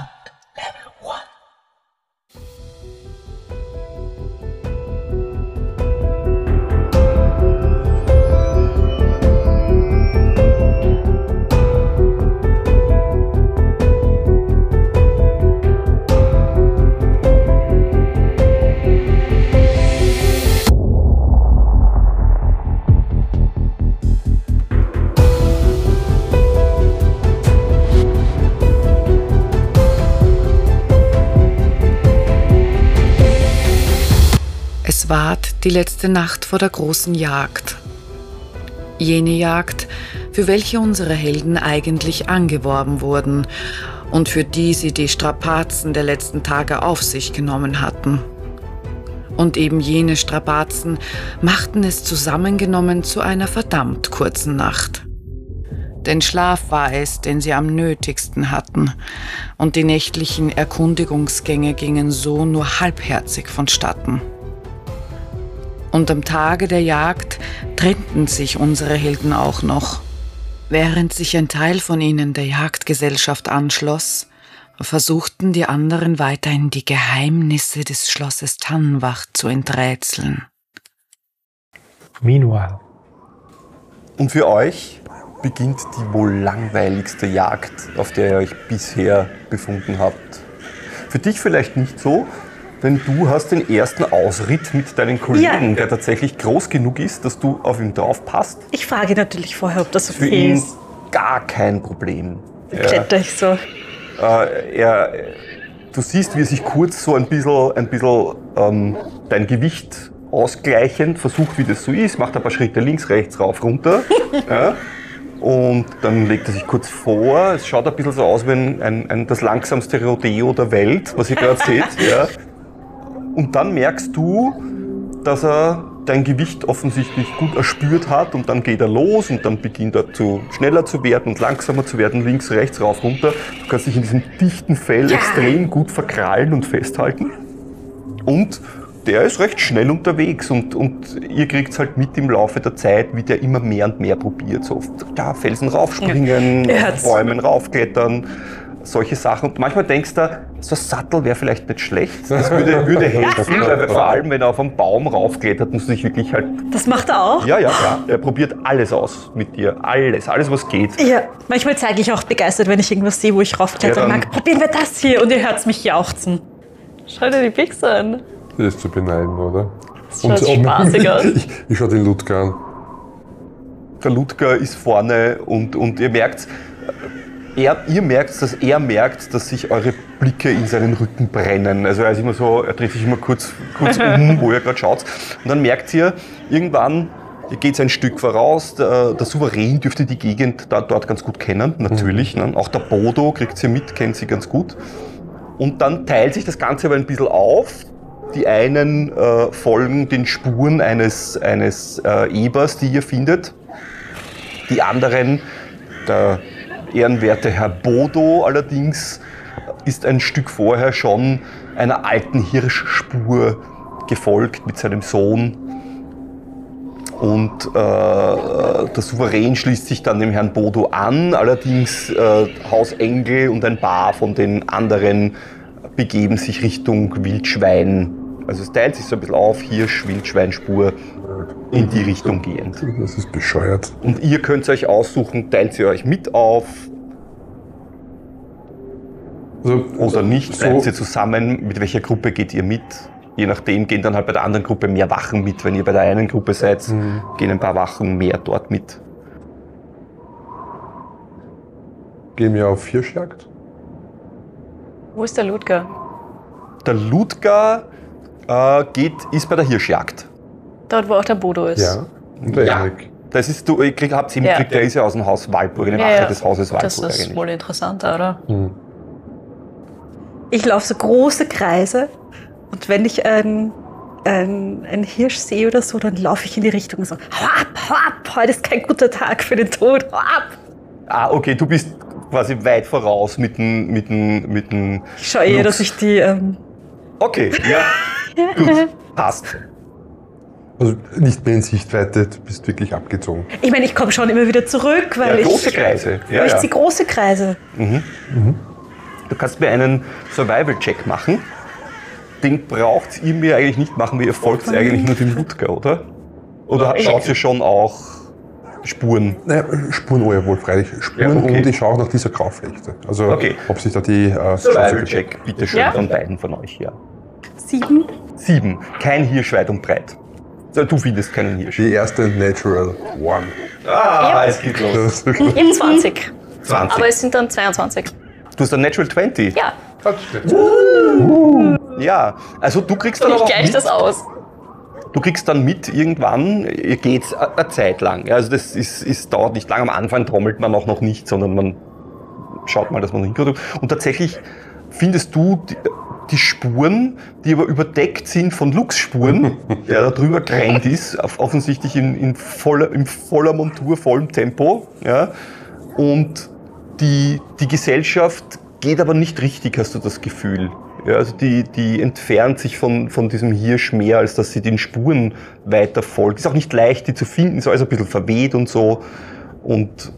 back die letzte Nacht vor der großen Jagd. Jene Jagd, für welche unsere Helden eigentlich angeworben wurden und für die sie die Strapazen der letzten Tage auf sich genommen hatten. Und eben jene Strapazen machten es zusammengenommen zu einer verdammt kurzen Nacht. Denn Schlaf war es, den sie am nötigsten hatten, und die nächtlichen Erkundigungsgänge gingen so nur halbherzig vonstatten. Und am Tage der Jagd trennten sich unsere Helden auch noch. Während sich ein Teil von ihnen der Jagdgesellschaft anschloss, versuchten die anderen weiterhin die Geheimnisse des Schlosses Tannenwacht zu enträtseln. Meanwhile. Und für euch beginnt die wohl langweiligste Jagd, auf der ihr euch bisher befunden habt. Für dich vielleicht nicht so, denn du hast den ersten Ausritt mit deinen Kollegen, Ja. der tatsächlich groß genug ist, dass du auf ihn drauf passt. Ich frage natürlich vorher, ob das Für okay ihn ist. gar kein Problem. Dann kletter ich so. Äh, er, du siehst, wie er sich kurz so ein bisschen, ein bisschen ähm, dein Gewicht ausgleichend versucht, wie das so ist, macht ein paar Schritte links, rechts, rauf, runter. ja. Und dann legt er sich kurz vor. Es schaut ein bisschen so aus wie ein, ein, ein, das langsamste Rodeo der Welt, was ihr gerade seht. Ja. Und dann merkst du, dass er dein Gewicht offensichtlich gut erspürt hat und dann geht er los und dann beginnt er zu schneller zu werden und langsamer zu werden, links, rechts, rauf, runter. Du kannst dich in diesem dichten Fell extrem gut verkrallen und festhalten. Und der ist recht schnell unterwegs und, und ihr kriegt halt mit im Laufe der Zeit, wie der immer mehr und mehr probiert. So ja, Felsen raufspringen, Ja. Bäumen raufklettern, solche Sachen. Und manchmal denkst du, so ein Sattel wäre vielleicht nicht schlecht. Das würde, würde helfen, weil vor allem, wenn er auf einen Baum raufklettert, musst du dich wirklich halt. Das macht er auch? Ja, ja, ja. Er probiert alles aus mit dir. Alles, alles, was geht. Ja, manchmal zeige ich auch begeistert, wenn ich irgendwas sehe, wo ich raufklettern Ja, mag. Probieren wir das hier und ihr hört mich jauchzen. Schau dir die Pixel an. Das ist zu beneiden, oder? Das schaut spaßig aus. Ich, ich schau den Ludger an. Der Ludger ist vorne und, und ihr merkt, er, ihr merkt, dass er merkt, dass sich eure Blicke in seinen Rücken brennen. Also er ist immer so, er dreht sich immer kurz, kurz um, wo ihr gerade schaut. Und dann merkt ihr, irgendwann geht ein Stück voraus. Der, der Souverän dürfte die Gegend da, dort ganz gut kennen, natürlich. Ne? Auch der Bodo kriegt sie mit, kennt sie ganz gut. Und dann teilt sich das Ganze aber ein bisschen auf. Die einen äh, folgen den Spuren eines, eines äh, Ebers, die ihr findet. Die anderen, der ehrenwerte Herr Bodo allerdings, ist ein Stück vorher schon einer alten Hirschspur gefolgt mit seinem Sohn. Und äh, der Souverän schließt sich dann dem Herrn Bodo an. Allerdings äh, Haus Engel und ein paar von den anderen begeben sich Richtung Wildschwein. Also es teilt sich so ein bisschen auf, Hirsch, Wildschweinspur in die Richtung gehend. Das ist bescheuert. Und ihr könnt euch aussuchen, teilt sie euch mit auf Also, oder nicht, so, bleibt ihr zusammen, mit welcher Gruppe geht ihr mit? Je nachdem gehen dann halt bei der anderen Gruppe mehr Wachen mit. Wenn ihr bei der einen Gruppe seid, Mhm. gehen ein paar Wachen mehr dort mit. Gehen wir auf Hirschjagd? Wo ist der Ludger? Der Ludger äh, geht, ist bei der Hirschjagd. Dort, wo auch der Bodo ist. Ja. Und der Ja. Erik. Das ist, du ihr krieg, habt ihr Ja. der ist ja aus dem Haus Waldburg, eine Ja, Wache ja. des Hauses Das Waldburg ist eigentlich. wohl interessanter, oder? Hm. Ich laufe so große Kreise und wenn ich einen, einen, einen Hirsch sehe oder so, dann laufe ich in die Richtung und so, hau ab, hau ab, heute ist kein guter Tag für den Tod, hau ab. Ah, okay, du bist quasi weit voraus mit dem, mit dem, mit dem Ich schaue eher, dass ich die, ähm, Okay, ja. Gut, passt. Also nicht mehr in Sichtweite, du bist wirklich abgezogen. ich meine, ich komme schon immer wieder zurück, weil Ja, ich, große Kreise. Ja, weil ich ja. ziehe große Kreise. Du kannst mir einen Survival-Check machen. Den braucht ihr mir eigentlich nicht machen, weil ihr folgt eigentlich nur dem Ludger, oder? Oder schaut ihr schon auch Spuren? Naja, Spuren oh ja wohl, freilich. Spuren Ja, okay. und ich schaue auch nach dieser Grauflechte. Also, Okay. ob sich da die. Äh, Survival-Check, bitte schön, Ja. von beiden von euch, ja. Sieben. Sieben. Kein Hirsch weit und breit. Du findest keinen Hirsch. Die erste Natural One. Ah, es geht los. Ich habe 20. 20. Aber es sind dann 22. du hast ein Natural 20. Ja, Ja, also du kriegst dann ich aber auch gleich mit, das aus. du kriegst dann mit irgendwann, geht's a- eine Zeit lang. Also das ist, ist, dauert nicht lang. Am Anfang trommelt man auch noch nicht, sondern man schaut mal, dass man hinkommt. Und tatsächlich findest du die, Spuren, die aber überdeckt sind von Luchsspuren, der da drüber gerannt ist, offensichtlich in, in, voller, in voller Montur, vollem Tempo. Ja. Und die, die Gesellschaft geht aber nicht richtig, hast du das Gefühl. Ja, also die, die entfernt sich von, von diesem Hirsch mehr, als dass sie den Spuren weiter folgt. Ist auch nicht leicht, die zu finden, ist alles ein bisschen verweht und so. Und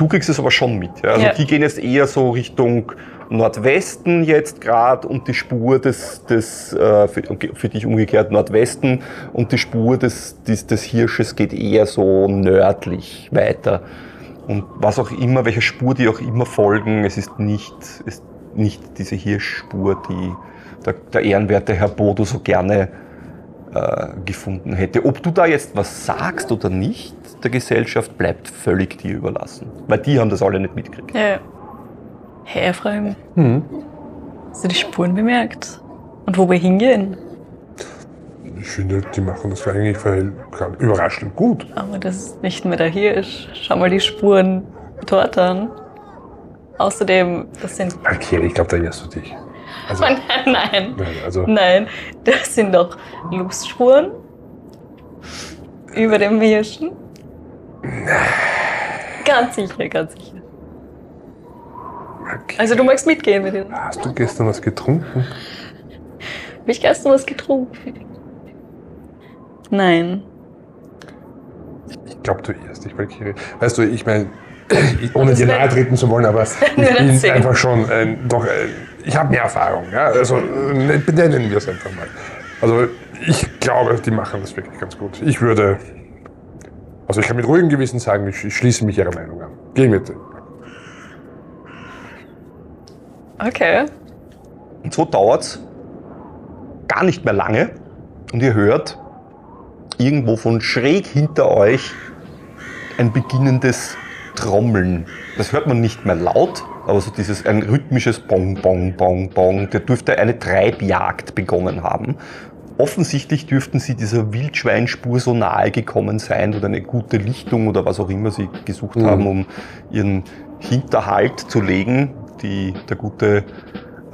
du kriegst es aber schon mit. Ja? Also Ja. die gehen jetzt eher so Richtung Nordwesten jetzt gerade und die Spur des, des äh, für, für dich umgekehrt Nordwesten und die Spur des, des, des Hirsches geht eher so nördlich weiter. Und was auch immer, welcher Spur die auch immer folgen, es ist nicht, ist nicht diese Hirschspur, die der, der ehrenwerte Herr Bodo so gerne äh, gefunden hätte. Ob du da jetzt was sagst oder nicht, der Gesellschaft bleibt völlig dir überlassen. Weil die haben das alle nicht mitgekriegt. Ja. Hey, Ephraim, Mhm. hast du die Spuren bemerkt? Und wo wir hingehen? Ich finde, die machen das eigentlich verhält- überraschend gut. Aber das ist nicht mehr der Hirsch. Schau mal die Spuren dort an. Außerdem, das sind. Okay, ich glaube, da irrst du dich. Also, Nein, nein, nein, also nein. Das sind doch Luchsspuren über dem Hirschen. Ganz sicher, ganz sicher. okay. Also du magst mitgehen mit ihnen. hast du gestern was getrunken? Hab ich gestern was getrunken? Nein. Ich glaube, du irrst dich, Valkyrie. Weißt du, ich meine, ohne dir nahe treten zu wollen, aber ich bin einfach schon ein, doch, äh, ich habe mehr Erfahrung. Ja? Also äh, benennen wir es einfach mal. Also ich glaube, die machen das wirklich ganz gut. Ich würde, also ich kann mit ruhigem Gewissen sagen, ich, ich schließe mich ihrer Meinung an. Geh mit. Okay. Und so dauert's gar nicht mehr lange und ihr hört irgendwo von schräg hinter euch ein beginnendes Trommeln. Das hört man nicht mehr laut, aber so dieses ein rhythmisches Bong, Bong, Bong, Bong. Der dürfte eine Treibjagd begonnen haben. Offensichtlich dürften sie dieser Wildschweinspur so nahe gekommen sein oder eine gute Lichtung oder was auch immer sie gesucht Mhm. haben, um ihren Hinterhalt zu legen. Die, der gute,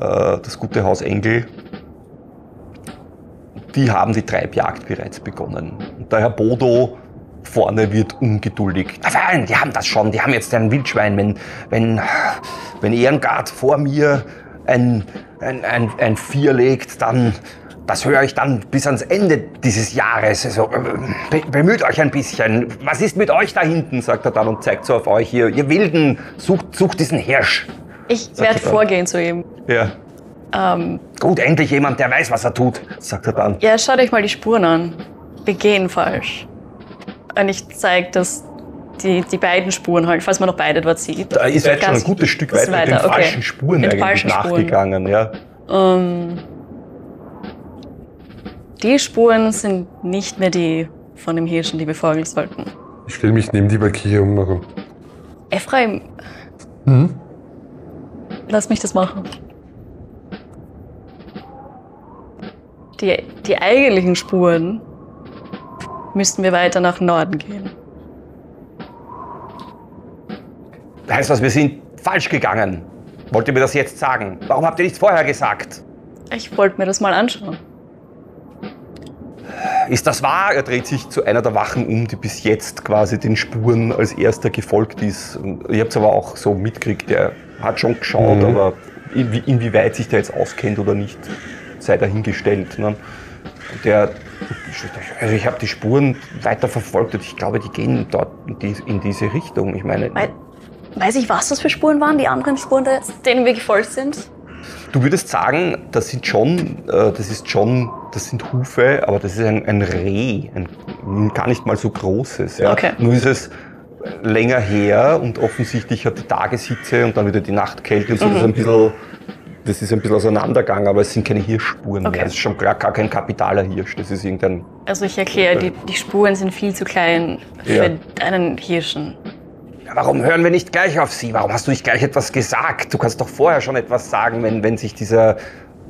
äh, das gute Haus Engel die haben die Treibjagd bereits begonnen. Und der Herr Bodo vorne wird ungeduldig. Na fein, die haben das schon, die haben jetzt ein Wildschwein. Wenn, wenn, wenn Ehrengard vor mir ein, ein, ein, ein Vier legt, dann, das höre ich dann bis ans Ende dieses Jahres. Also, be bemüht euch ein bisschen. Was ist mit euch da hinten, sagt er dann und zeigt so auf euch hier. Ihr Wilden, sucht, sucht diesen Hirsch. Ich werde vorgehen zu ihm. Ja. Ähm, Gut, endlich jemand, der weiß, was er tut, sagt er dann. ja, schaut euch mal die Spuren an. Wir gehen falsch. Und ich zeige das, die, die beiden Spuren halt, falls man noch beide dort sieht. Da ist jetzt schon ein gutes Stück weiter, mit den okay. falschen Spuren Mit eigentlich falschen Spuren. nachgegangen. Ja. Ähm, die Spuren sind nicht mehr die von dem Hirschen, die wir folgen sollten. Ich stelle mich neben die Valkyrie um. Ephraim, Hm? lass mich das machen. Die, die eigentlichen Spuren müssten wir weiter nach Norden gehen. Heißt das, wir sind falsch gegangen? Wollt ihr mir das jetzt sagen? Warum habt ihr nichts vorher gesagt? Ich wollte mir das mal anschauen. Ist das wahr? Er dreht sich zu einer der Wachen um, die bis jetzt quasi den Spuren als erster gefolgt ist. Habt es aber auch so mitgekriegt, der hat schon geschaut, Mhm. aber inwie, inwieweit sich der jetzt auskennt oder nicht, sei dahingestellt. Ne? Der, also ich habe die Spuren weiter verfolgt und ich glaube, die gehen dort in, die, in diese Richtung. Ich meine, Wei- Weiß ich, was das für Spuren waren, die anderen Spuren, denen wir gefolgt sind? Du würdest sagen, das sind schon, äh, das ist schon, das sind Hufe, aber das ist ein, ein Reh, ein gar nicht mal so großes. Ja. Okay. Nur ist es länger her und offensichtlich hat die Tageshitze und dann wieder die Nachtkälte und so. Das ist ein bisschen, das ist ein bisschen auseinandergegangen, aber es sind keine Hirschspuren Okay. mehr. Es ist schon gar, gar kein kapitaler Hirsch. Das ist irgendein. Also ich erkläre, die, die Spuren sind viel zu klein für Ja. einen Hirschen. Ja, warum hören wir nicht gleich auf sie? Warum hast du nicht gleich etwas gesagt? Du kannst doch vorher schon etwas sagen, wenn, wenn sich dieser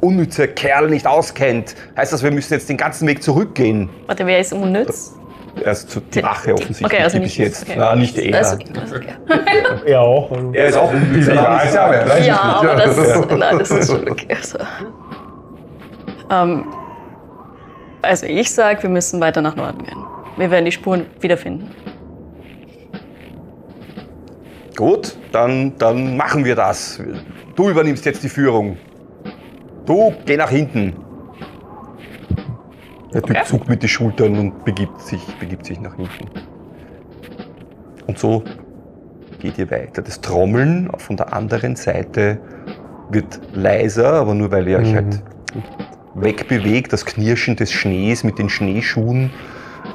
unnütze Kerl nicht auskennt. Heißt das, wir müssen jetzt den ganzen Weg zurückgehen? Warte, wer ist unnütz? Er ist zu die Wache offensichtlich, Okay, also bis jetzt. okay. Na, nicht er. Also, also, okay. Er auch. er ist auch. Ja, ist ja, aber das Ja. ist, nein, das ist schon okay. Also, ähm, also ich sage, wir müssen weiter nach Norden gehen. Wir werden die Spuren wiederfinden. Gut, dann, dann machen wir das. Du übernimmst jetzt die Führung. Du, geh nach hinten. Der Typ Okay. zuckt mit den Schultern und begibt sich, begibt sich nach hinten. Und so geht ihr weiter. Das Trommeln von der anderen Seite wird leiser, aber nur weil ihr euch halt wegbewegt. Das Knirschen des Schnees mit den Schneeschuhen,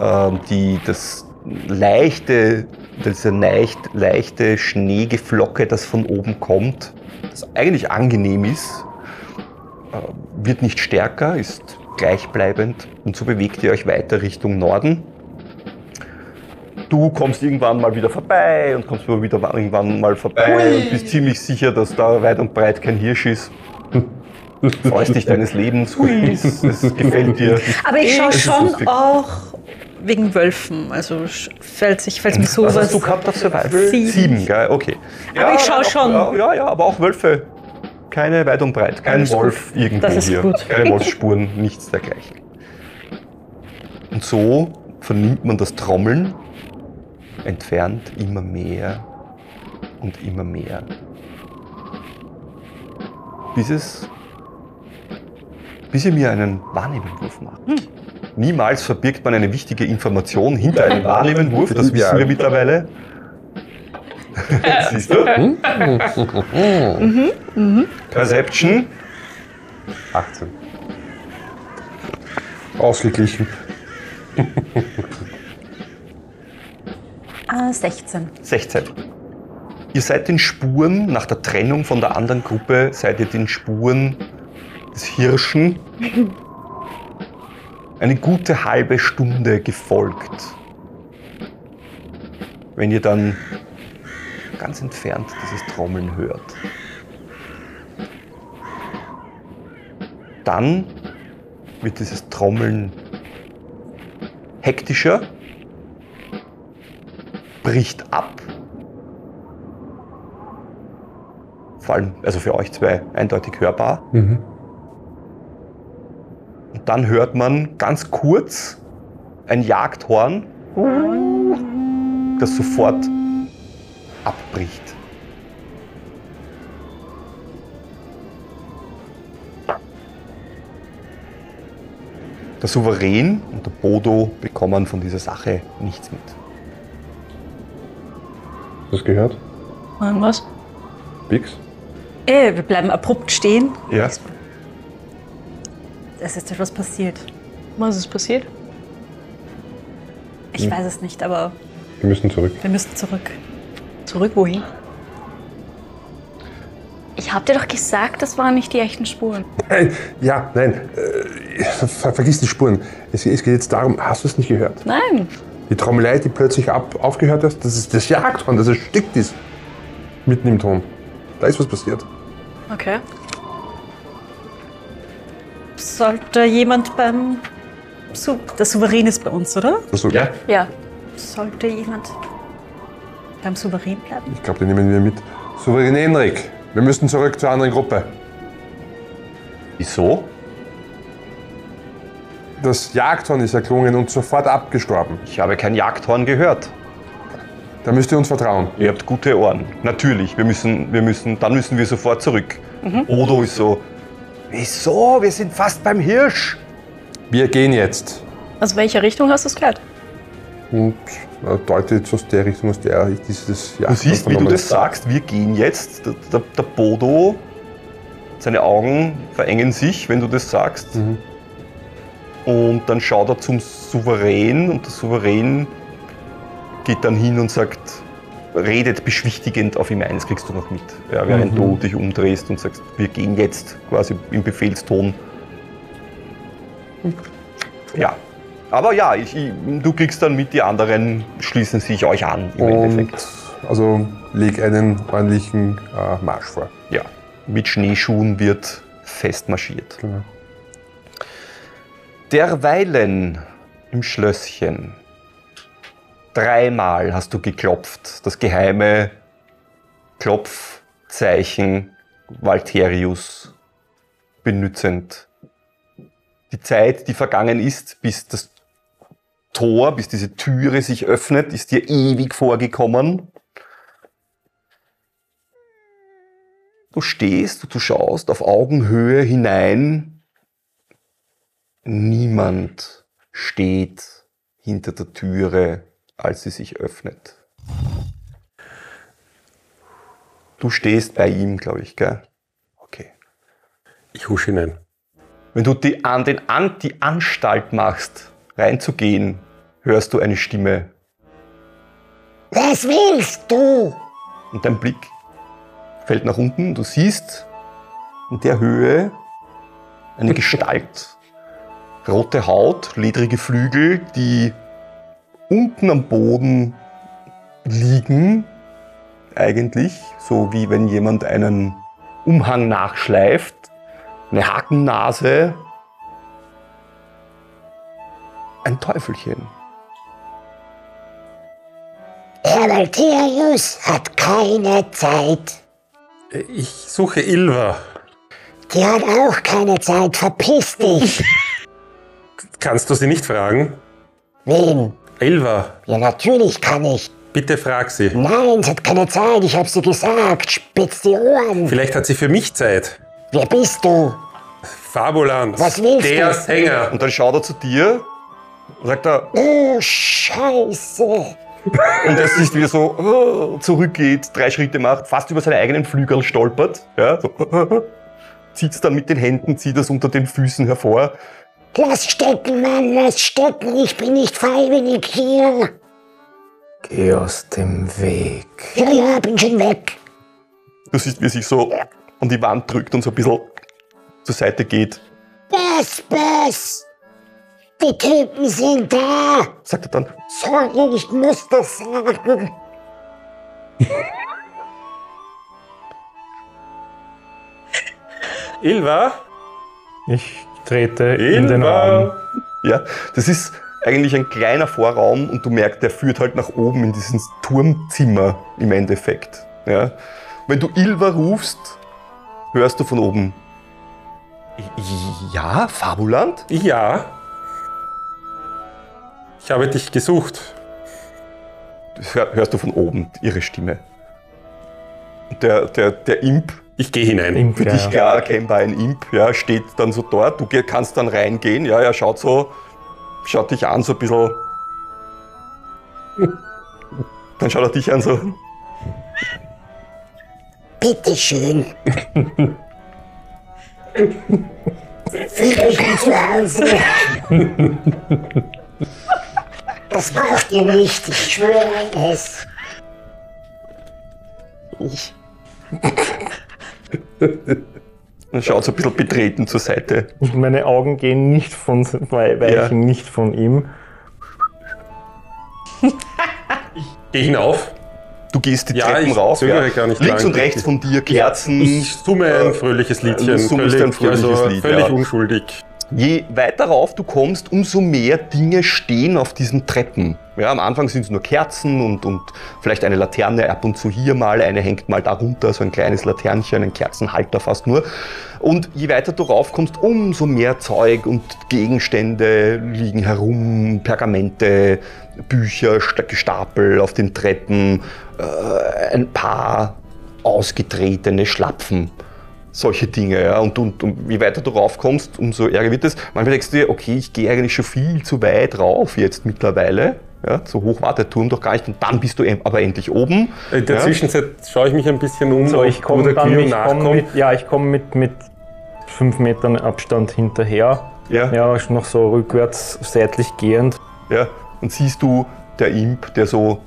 ähm, die, das leichte, diese leicht, leichte Schneegeflocke, das von oben kommt, das eigentlich angenehm ist, äh, wird nicht stärker, ist gleichbleibend und so bewegt ihr euch weiter Richtung Norden. Du kommst irgendwann mal wieder vorbei und kommst wieder irgendwann mal vorbei und bist ziemlich sicher, dass da weit und breit kein Hirsch ist. Freust dich deines Lebens, hui, es, es gefällt dir. Aber ich schaue schon lustig. auch wegen Wölfen. Also sch- falls ich, falls mir Was sowas. hast du gehabt auf Survival? Sieben. gell? Okay. Aber ich schau ja, schon. Ja, ja, ja, aber auch Wölfe. Keine weit und breit. Kein gut. Wolf irgendwo Das ist hier. gut. Keine Wolfsspuren, nichts dergleichen. Und so vernimmt man das Trommeln entfernt immer mehr und immer mehr. Bis es. bis ihr mir einen Wahrnehmungswurf macht. Niemals verbirgt man eine wichtige Information hinter einem Wahrnehmungswurf, das wissen wir mittlerweile. Siehst du? Perception. 18. Ausgeglichen. Ah, 16. 16. Ihr seid den Spuren, nach der Trennung von der anderen Gruppe, seid ihr den Spuren des Hirschen eine gute halbe Stunde gefolgt. Wenn ihr dann ganz entfernt dieses Trommeln hört. Dann wird dieses Trommeln hektischer, bricht ab vor allem, also für euch zwei, eindeutig hörbar. Mhm. Und dann hört man ganz kurz ein Jagdhorn, das sofort abbricht. Der Souverän und der Bodo bekommen von dieser Sache nichts mit. Hast du das gehört? Mann, was? Bix? Äh, wir bleiben abrupt stehen. Ja. Es ist etwas passiert. Was ist passiert? Ich weiß es nicht, aber Wir müssen zurück. wir müssen zurück. Zurück wohin? Ich hab dir doch gesagt, das waren nicht die echten Spuren. Nein, ja, nein. Äh, ver vergiss die Spuren. Es, es geht jetzt darum, hast du es nicht gehört? Nein. Die Trommelei, die plötzlich ab, aufgehört hat, das ist das Jagdhorn, das erstickt ist. Mitten im Ton. Da ist was passiert. Okay. Sollte jemand beim. Su der Souverän ist bei uns, oder? Also, Ja? Ja. Sollte jemand beim Souverän bleiben? Ich glaube, den nehmen wir mit. Souverän Henrik, wir müssen zurück zur anderen Gruppe. Wieso? Das Jagdhorn ist erklungen und sofort abgestorben. Ich habe kein Jagdhorn gehört. Da müsst ihr uns vertrauen. Ihr habt gute Ohren. Natürlich, wir müssen, wir müssen, dann müssen wir sofort zurück. Odo ist so, wieso? Wir sind fast beim Hirsch. Wir gehen jetzt. Aus welcher Richtung hast du es gehört? Und äh, deutet aus der Richtung, aus der ich dieses Du Jagdhorn siehst, wie du das sagst, wir gehen jetzt. Der, der, Bodo seine Augen verengen sich, wenn du das sagst. Und dann schaut er zum Souverän und der Souverän geht dann hin und sagt, redet beschwichtigend auf ihm ein, das kriegst du noch mit. Ja, während du dich umdrehst und sagst, wir gehen jetzt quasi im Befehlston. Ja. Aber ja, ich, ich, du kriegst dann mit, die anderen schließen sich euch an im Und Endeffekt. also leg einen ordentlichen äh, Marsch vor. Ja. Mit Schneeschuhen wird fest marschiert. Genau. Derweilen im Schlösschen. Dreimal hast du geklopft. Das geheime Klopfzeichen Valterius benützend. Die Zeit, die vergangen ist, bis das Tor, bis diese Türe sich öffnet, ist dir ewig vorgekommen. Du stehst und du schaust auf Augenhöhe hinein Niemand steht hinter der Türe, als sie sich öffnet. Du stehst bei ihm, glaube ich, gell? Okay. Ich husch hinein. Wenn du die, an, den, an, die Anstalt machst, reinzugehen, hörst du eine Stimme. Was willst du? Und dein Blick fällt nach unten. Du siehst in der Höhe eine Gestalt. Rote Haut, ledrige Flügel, die unten am Boden liegen. Eigentlich, so wie wenn jemand einen Umhang nachschleift. Eine Hakennase. Ein Teufelchen. Herr Valterius hat keine Zeit. Ich suche Ilva. Die hat auch keine Zeit. Verpiss dich. Kannst du sie nicht fragen? Wen? Ilva, Ja, natürlich kann ich. bitte frag sie. Nein, sie hat keine Zeit. Ich hab's dir gesagt. Spitz die Ohren. Vielleicht hat sie für mich Zeit. Wer bist du? Fabuland. Was willst Der du? Sänger. Und dann schaut er zu dir sagt er, Oh, Scheiße. und er sich wieder so oh, zurückgeht, drei Schritte macht, fast über seine eigenen Flügel stolpert. Ja, so, zieht es dann mit den Händen, zieht es unter den Füßen hervor. Lass stecken, Mann. Lass stecken. Ich bin nicht freiwillig hier. Geh aus dem Weg. Ja, ja, bin schon weg. Du siehst, wie er sich so an die Wand drückt und so ein bisschen zur Seite geht. Bass, Bass. Die Typen sind da. Sagt er dann, Sorry, ich muss das sagen. Ilva? Ich trete in den Raum. Ilva? ja, das ist eigentlich ein kleiner Vorraum und du merkst, der führt halt nach oben in dieses Turmzimmer im Endeffekt. Ja. Wenn du Ilva rufst, hörst du von oben. Ja, Fabuland? Ja. Ich habe dich gesucht. Das hör- hörst du von oben, ihre Stimme. Der, der, der Imp, Ich gehe hinein. Im für dich klar erkennbar ein Imp, ja, steht dann so dort. Du kannst dann reingehen, ja, er schaut so, schaut dich an, so ein bisschen. Dann schaut er dich an, so. Bitteschön. Fühl dich wie zu Hause. Das braucht ihr nicht, ich schwöre es. Ich. Dann schaut so ein bisschen betreten zur Seite. Und meine Augen gehen nicht von, weichen nicht von ihm. Geh hinauf. Du gehst die Ja, Treppen ich rauf. zögere gar nicht Links lang. und rechts von dir Kerzen. Ich summe ein fröhliches Liedchen. du summst völlig, ein fröhliches also Lied, Völlig ja. unschuldig. Je weiter rauf du kommst, umso mehr Dinge stehen auf diesen Treppen. Ja, am Anfang sind es nur Kerzen und, und vielleicht eine Laterne ab und zu hier mal, eine hängt mal darunter, so ein kleines Laternchen, ein Kerzenhalter fast nur. Und je weiter du raufkommst, umso mehr Zeug und Gegenstände liegen herum, Pergamente, Bücher, sta- Gestapel auf den Treppen, äh, ein paar ausgetretene Schlapfen solche Dinge. Ja? Und, und, und je weiter du raufkommst, umso ärger wird es. Manchmal denkst du dir, okay, ich gehe eigentlich schon viel zu weit rauf jetzt mittlerweile. Ja? So hoch war der Turm doch gar nicht. Und dann bist du aber endlich oben. In der ja? Zwischenzeit schaue ich mich ein bisschen um, So, ich ob komme der dann ich komm nachkommt. mit, ja, ich komme mit, mit fünf Metern Abstand hinterher. Ja. Ja, noch so rückwärts, seitlich gehend. Ja. Und siehst du der Imp, der so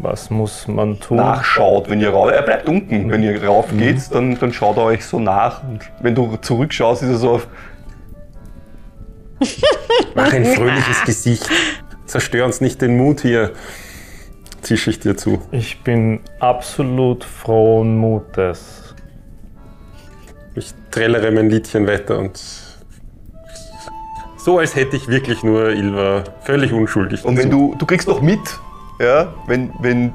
Was muss man tun? nachschaut, wenn ihr rauf. Er bleibt unten. Wenn ihr rauf Mhm. geht, dann, dann schaut er euch so nach. Und wenn du zurückschaust, ist er so auf. Mach ein fröhliches Gesicht. Zerstör uns nicht den Mut hier. Zische ich dir zu. Ich bin absolut frohen Mutes. Ich trällere mein Liedchen weiter und so als hätte ich wirklich nur Ilva völlig unschuldig. Und wenn du, du kriegst noch mit, ja, wenn, wenn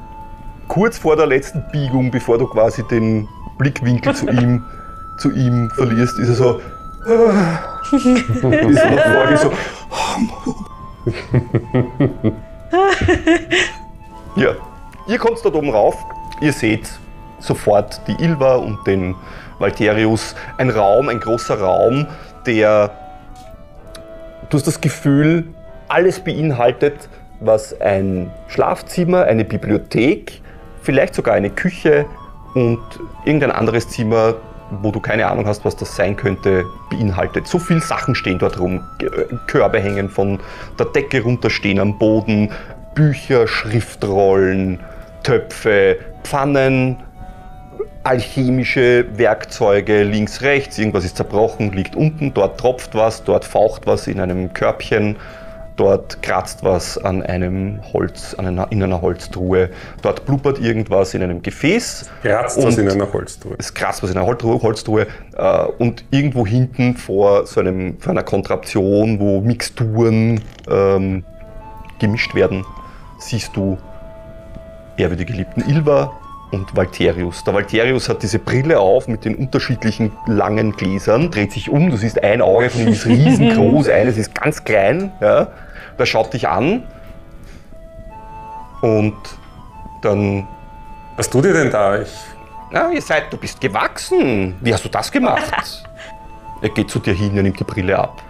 kurz vor der letzten Biegung, bevor du quasi den Blickwinkel zu ihm, zu ihm verlierst, ist er so. ist er nach vorne so. ja, ihr kommt dort oben rauf. Ihr seht sofort die Ilva und den Valterius. Ein Raum, ein großer Raum, der Du hast das Gefühl, alles beinhaltet, was ein Schlafzimmer, eine Bibliothek, vielleicht sogar eine Küche und irgendein anderes Zimmer, wo du keine Ahnung hast, was das sein könnte, beinhaltet. So viele Sachen stehen dort rum. Äh, Körbe hängen von der Decke runter, stehen am Boden, Bücher, Schriftrollen, Töpfe, Pfannen, alchemische Werkzeuge links, rechts, irgendwas ist zerbrochen, liegt unten, dort tropft was, dort faucht was in einem Körbchen, dort kratzt was an einem Holz, an einer, in einer Holztruhe, dort blubbert irgendwas in einem Gefäß. Kratzt was und in einer Holztruhe. Es kratzt was in einer Holztruhe, Holztruhe äh, und irgendwo hinten vor so einem, vor einer Kontraktion, wo Mixturen ähm, gemischt werden, siehst du ehrwürdige Geliebten Ilva und Valterius. Der Valterius hat diese Brille auf mit den unterschiedlichen langen Gläsern, dreht sich um, du siehst ein Auge von ihm ist riesengroß, eines ist ganz klein. Ja. Der schaut dich an und dann, Was tut ihr denn da? Ich, na, ihr seid, du bist gewachsen. Wie hast du das gemacht? er geht zu dir hin, er nimmt die Brille ab.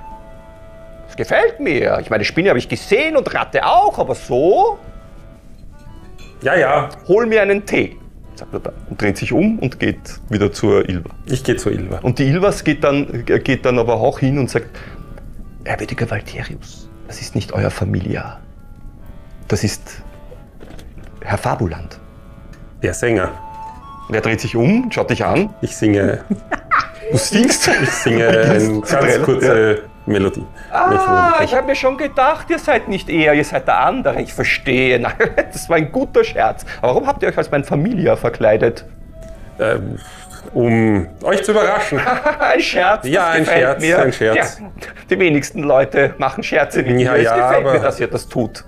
Das gefällt mir. Ich meine, Spinne habe ich gesehen und Ratte auch, aber so? ja, ja, Hol mir einen Tee, dreht sich um und geht wieder zur Ilva. ich gehe zu Ilva. Und die Ilvas geht dann, geht dann aber auch hin und sagt, ehrwürdiger Valterius, das ist nicht euer Familia. Das ist Herr Fabuland. Der Sänger. Und er dreht sich um, schaut dich an. Ich singe, Du singst. ich singe eine ganz kurze Melodie. Ah, ich habe mir schon gedacht, ihr seid nicht er, ihr seid der andere. Ich verstehe. Nein, das war ein guter Scherz. Aber warum habt ihr euch als mein Familia verkleidet? Ähm, um euch zu überraschen. ein Scherz. Ja, ein Scherz, mir. ein Scherz. Ja, die wenigsten Leute machen Scherze mit Ja, mir. Es ja, gefällt mir, dass ihr das tut.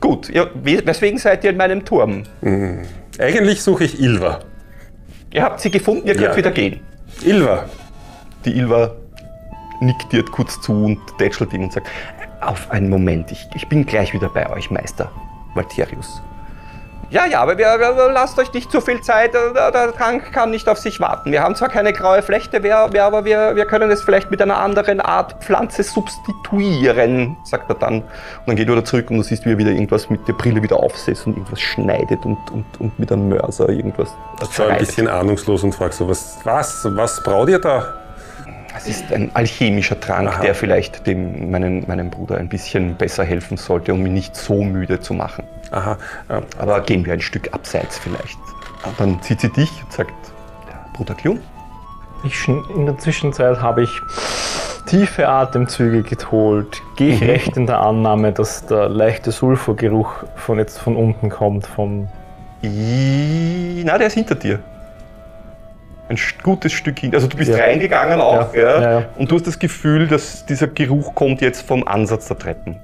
Gut, we- weswegen seid ihr in meinem Turm? Eigentlich suche ich Ilva. Ihr habt sie gefunden, ihr könnt Ja. wieder gehen. Ilva. Die Ilva nickt dir kurz zu und tätschelt ihn und sagt, auf einen Moment, ich, ich bin gleich wieder bei euch, Meister Valterius. Ja, ja, aber wir, wir, lasst euch nicht zu viel Zeit, äh, der der Trank kann nicht auf sich warten. Wir haben zwar keine graue Flechte, wir, wir, aber wir, wir können es vielleicht mit einer anderen Art Pflanze substituieren, sagt er dann. Und dann geht er wieder zurück und du siehst, wie er wieder irgendwas mit der Brille wieder aufsetzt und irgendwas schneidet und, und, und mit einem Mörser irgendwas Ich schaue ein bisschen ahnungslos und frage so, was, was, was braut ihr da? Es ist ein alchemischer Trank, Aha. der vielleicht dem, meinen, meinem Bruder ein bisschen besser helfen sollte, um ihn nicht so müde zu machen. Aha, ähm, Aber gehen wir ein Stück abseits vielleicht. Und dann sieht sie dich und sagt, der Bruder Klum, Ich, in der Zwischenzeit habe ich tiefe Atemzüge geholt. Gehe ich recht in der Annahme, dass der leichte Sulfurgeruch von jetzt von unten kommt, vom I- na, der ist hinter dir. Ein gutes Stück hin. Also du bist Ja. reingegangen auch, Ja, ja, ja, ja. Und du hast das Gefühl, dass dieser Geruch kommt jetzt vom Ansatz der Treppen.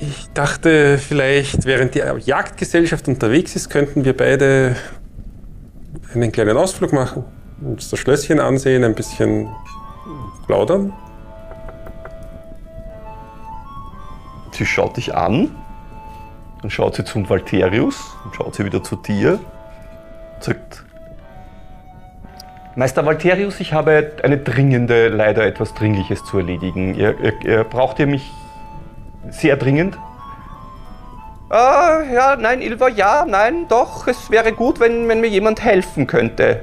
ich dachte, vielleicht während die Jagdgesellschaft unterwegs ist, könnten wir beide einen kleinen Ausflug machen, uns das Schlösschen ansehen, ein bisschen plaudern. Sie schaut dich an, dann schaut sie zum Valterius, dann schaut sie wieder zu dir und sagt, Meister Valterius, ich habe eine dringende, leider etwas Dringliches zu erledigen. Ihr, ihr, ihr braucht ihr mich sehr dringend? Ah, ja, nein, Ilva, ja, nein, doch. Es wäre gut, wenn, wenn mir jemand helfen könnte.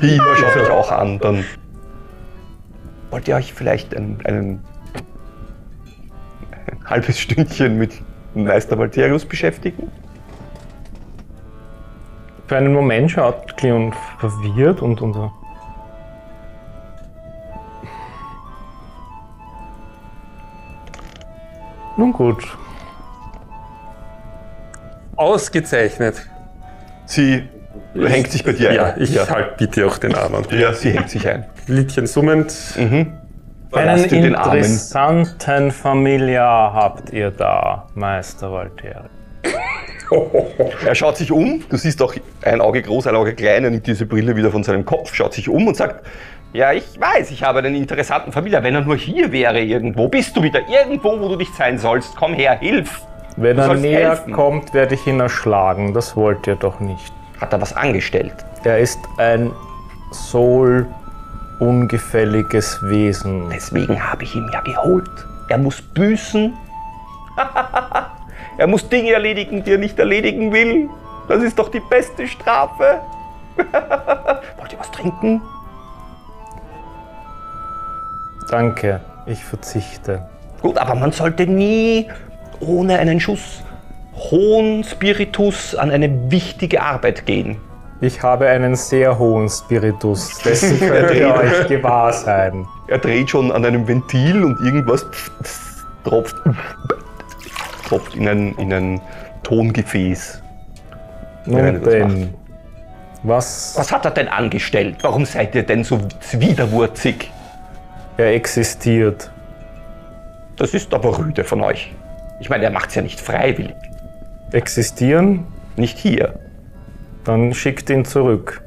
Ilva schaut euch auch an. Dann wollt ihr euch vielleicht ein, einen, ein halbes Stündchen mit Meister Valterius beschäftigen? Für einen Moment schaut Cleon verwirrt und unser. Nun gut. Ausgezeichnet. Sie hängt sich bei dir Ja, ein. ich halt bitte auch den Arm an. Ja, sie hängt sich ein. Liedchen summend. Mhm. Einen den Armen. interessanten Familiar habt ihr da, Meister Valteri. Er schaut sich um, du siehst auch ein Auge groß, ein Auge klein, er nimmt diese Brille wieder von seinem Kopf, schaut sich um und sagt, ja, ich weiß, ich habe einen interessanten Familie. Wenn er nur hier wäre irgendwo, bist du wieder irgendwo, wo du nicht sein sollst. Komm her, hilf. Wenn er näher helfen. kommt, werde ich ihn erschlagen. Das wollt ihr doch nicht. Hat er was angestellt? Er ist ein Soul ungefälliges Wesen. Deswegen habe ich ihn ja geholt. Er muss büßen. er muss Dinge erledigen, die er nicht erledigen will. Das ist doch die beste Strafe. Wollt ihr was trinken? Danke, ich verzichte. Gut, aber man sollte nie ohne einen Schuss hohen Spiritus an eine wichtige Arbeit gehen. Ich habe einen sehr hohen Spiritus, dessen könnt ihr euch gewahr sein. Er dreht schon an einem Ventil und irgendwas tropft, tropft in, ein, in ein Tongefäß. Nun denn, was Was hat er denn angestellt? Warum seid ihr denn so widerwurzig? er existiert. Das ist aber rüde von euch. Ich meine, er macht's ja nicht freiwillig. Existieren? Nicht hier. Dann schickt ihn zurück.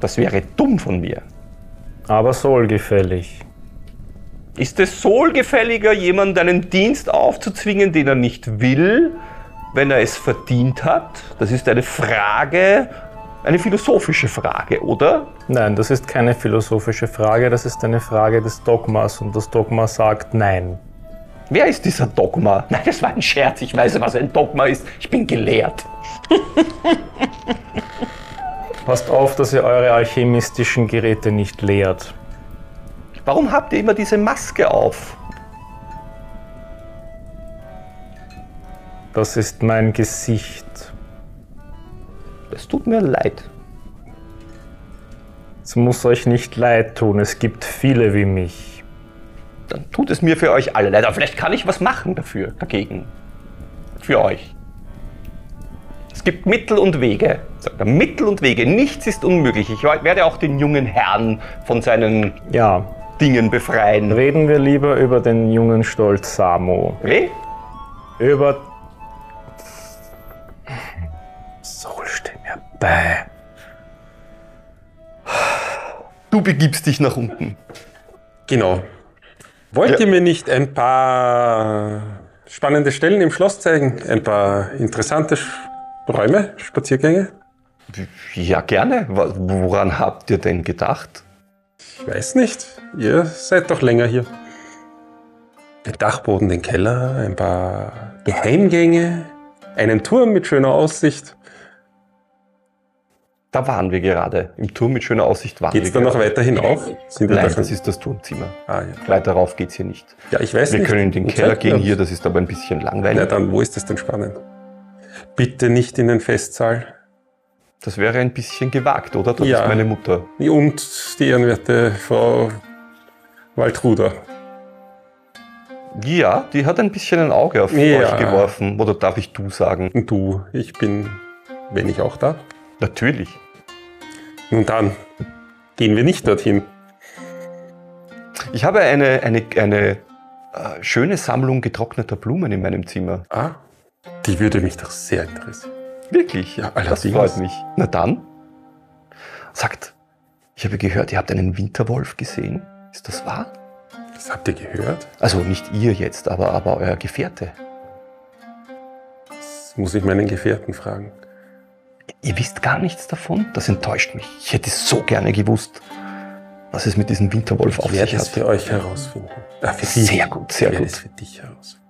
Das wäre dumm von mir. Aber sollgefällig. Ist es sohlgefälliger, jemand einen Dienst aufzuzwingen, den er nicht will, wenn er es verdient hat? Das ist eine Frage, eine philosophische Frage, oder? Nein, das ist keine philosophische Frage, das ist eine Frage des Dogmas und das Dogma sagt nein. Wer ist dieser Dogma? Nein, das war ein Scherz. Ich weiß, was ein Dogma ist. Ich bin gelehrt. Passt auf, dass ihr eure alchemistischen Geräte nicht leert. Warum habt ihr immer diese Maske auf? Das ist mein Gesicht. Es tut mir leid. Es muss euch nicht leid tun, es gibt viele wie mich. Dann tut es mir für euch alle leid. Aber vielleicht kann ich was machen dafür, dagegen. Für euch. Es gibt Mittel und Wege. Sagt er, Mittel und Wege. Nichts ist unmöglich. Ich werde auch den jungen Herrn von seinen Ja, Dingen befreien. reden wir lieber über den jungen Stolz Samo. Weh? Über. Soul steh mir bei. Du begibst dich nach unten. Genau. Wollt Ja. ihr mir nicht ein paar spannende Stellen im Schloss zeigen? Ein paar interessante Sch Räume, Spaziergänge? Ja, gerne. Woran habt ihr denn gedacht? Ich weiß nicht. Ihr seid doch länger hier. Den Dachboden, den Keller, ein paar Geheimgänge, einen Turm mit schöner Aussicht. Da waren wir gerade. Im Turm mit schöner Aussicht waren Geht's wir dann noch gerade. weiter hinauf? Sind Nein, da das ist das Turmzimmer. Ah, ja. Weiter rauf geht's hier nicht. ja, ich weiß Wir nicht. können in den Keller gehen hier, das ist aber ein bisschen langweilig. Na dann, wo ist das denn spannend? Bitte nicht in den Festsaal. Das wäre ein bisschen gewagt, oder? Das Ja. ist meine Mutter. Und die ehrenwerte Frau Waltruder. Ja, die hat ein bisschen ein Auge auf Ja. euch geworfen. Oder darf ich du sagen? Du, ich bin, wenn ich auch da. Natürlich. Nun dann, gehen wir nicht dorthin. Ich habe eine, eine, eine äh, schöne Sammlung getrockneter Blumen in meinem Zimmer. Ah, die würde mich doch sehr interessieren. Wirklich? Ja, das allerdings. freut mich. Na dann. Sagt, ich habe gehört, ihr habt einen Winterwolf gesehen. Ist das wahr? Das habt ihr gehört? Also nicht ihr jetzt, aber, aber euer Gefährte. Das muss ich meinen Gefährten fragen. Ihr wisst gar nichts davon? Das enttäuscht mich. Ich hätte so gerne gewusst. was es mit diesem Winterwolf auf Ich werde sich es hat. für euch herausfinden. Ah, für dich. Sehr gut, sehr ich werde gut. es für dich herausfinden.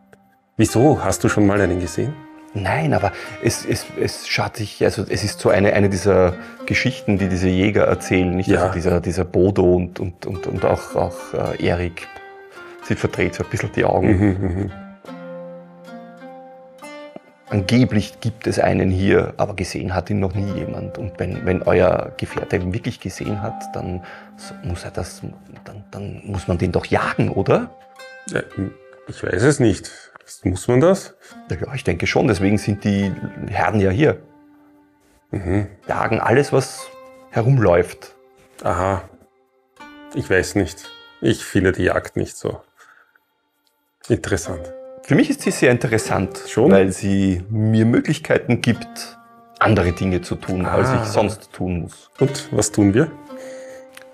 Wieso? Hast du schon mal einen gesehen? Nein, aber es, es, es schaut sich, also es ist so eine, eine dieser Geschichten, die diese Jäger erzählen, nicht? Ja. Also dieser, dieser Bodo und, und, und, und auch, auch äh, Erik. Sie verdreht so ein bisschen die Augen. Mhm, Angeblich gibt es einen hier, aber gesehen hat ihn noch nie jemand. Und wenn, wenn euer Gefährte ihn wirklich gesehen hat, dann muss er das, dann, dann muss man den doch jagen, oder? Ja, ich weiß es nicht. Muss man das? Ja, ich denke schon, deswegen sind die Herren ja hier. Jagen alles, was herumläuft. Aha. Ich weiß nicht. Ich finde die Jagd nicht so interessant. Für mich ist sie sehr interessant, Schon? weil sie mir Möglichkeiten gibt, andere Dinge zu tun, als Ah. ich sonst tun muss. Und was tun wir?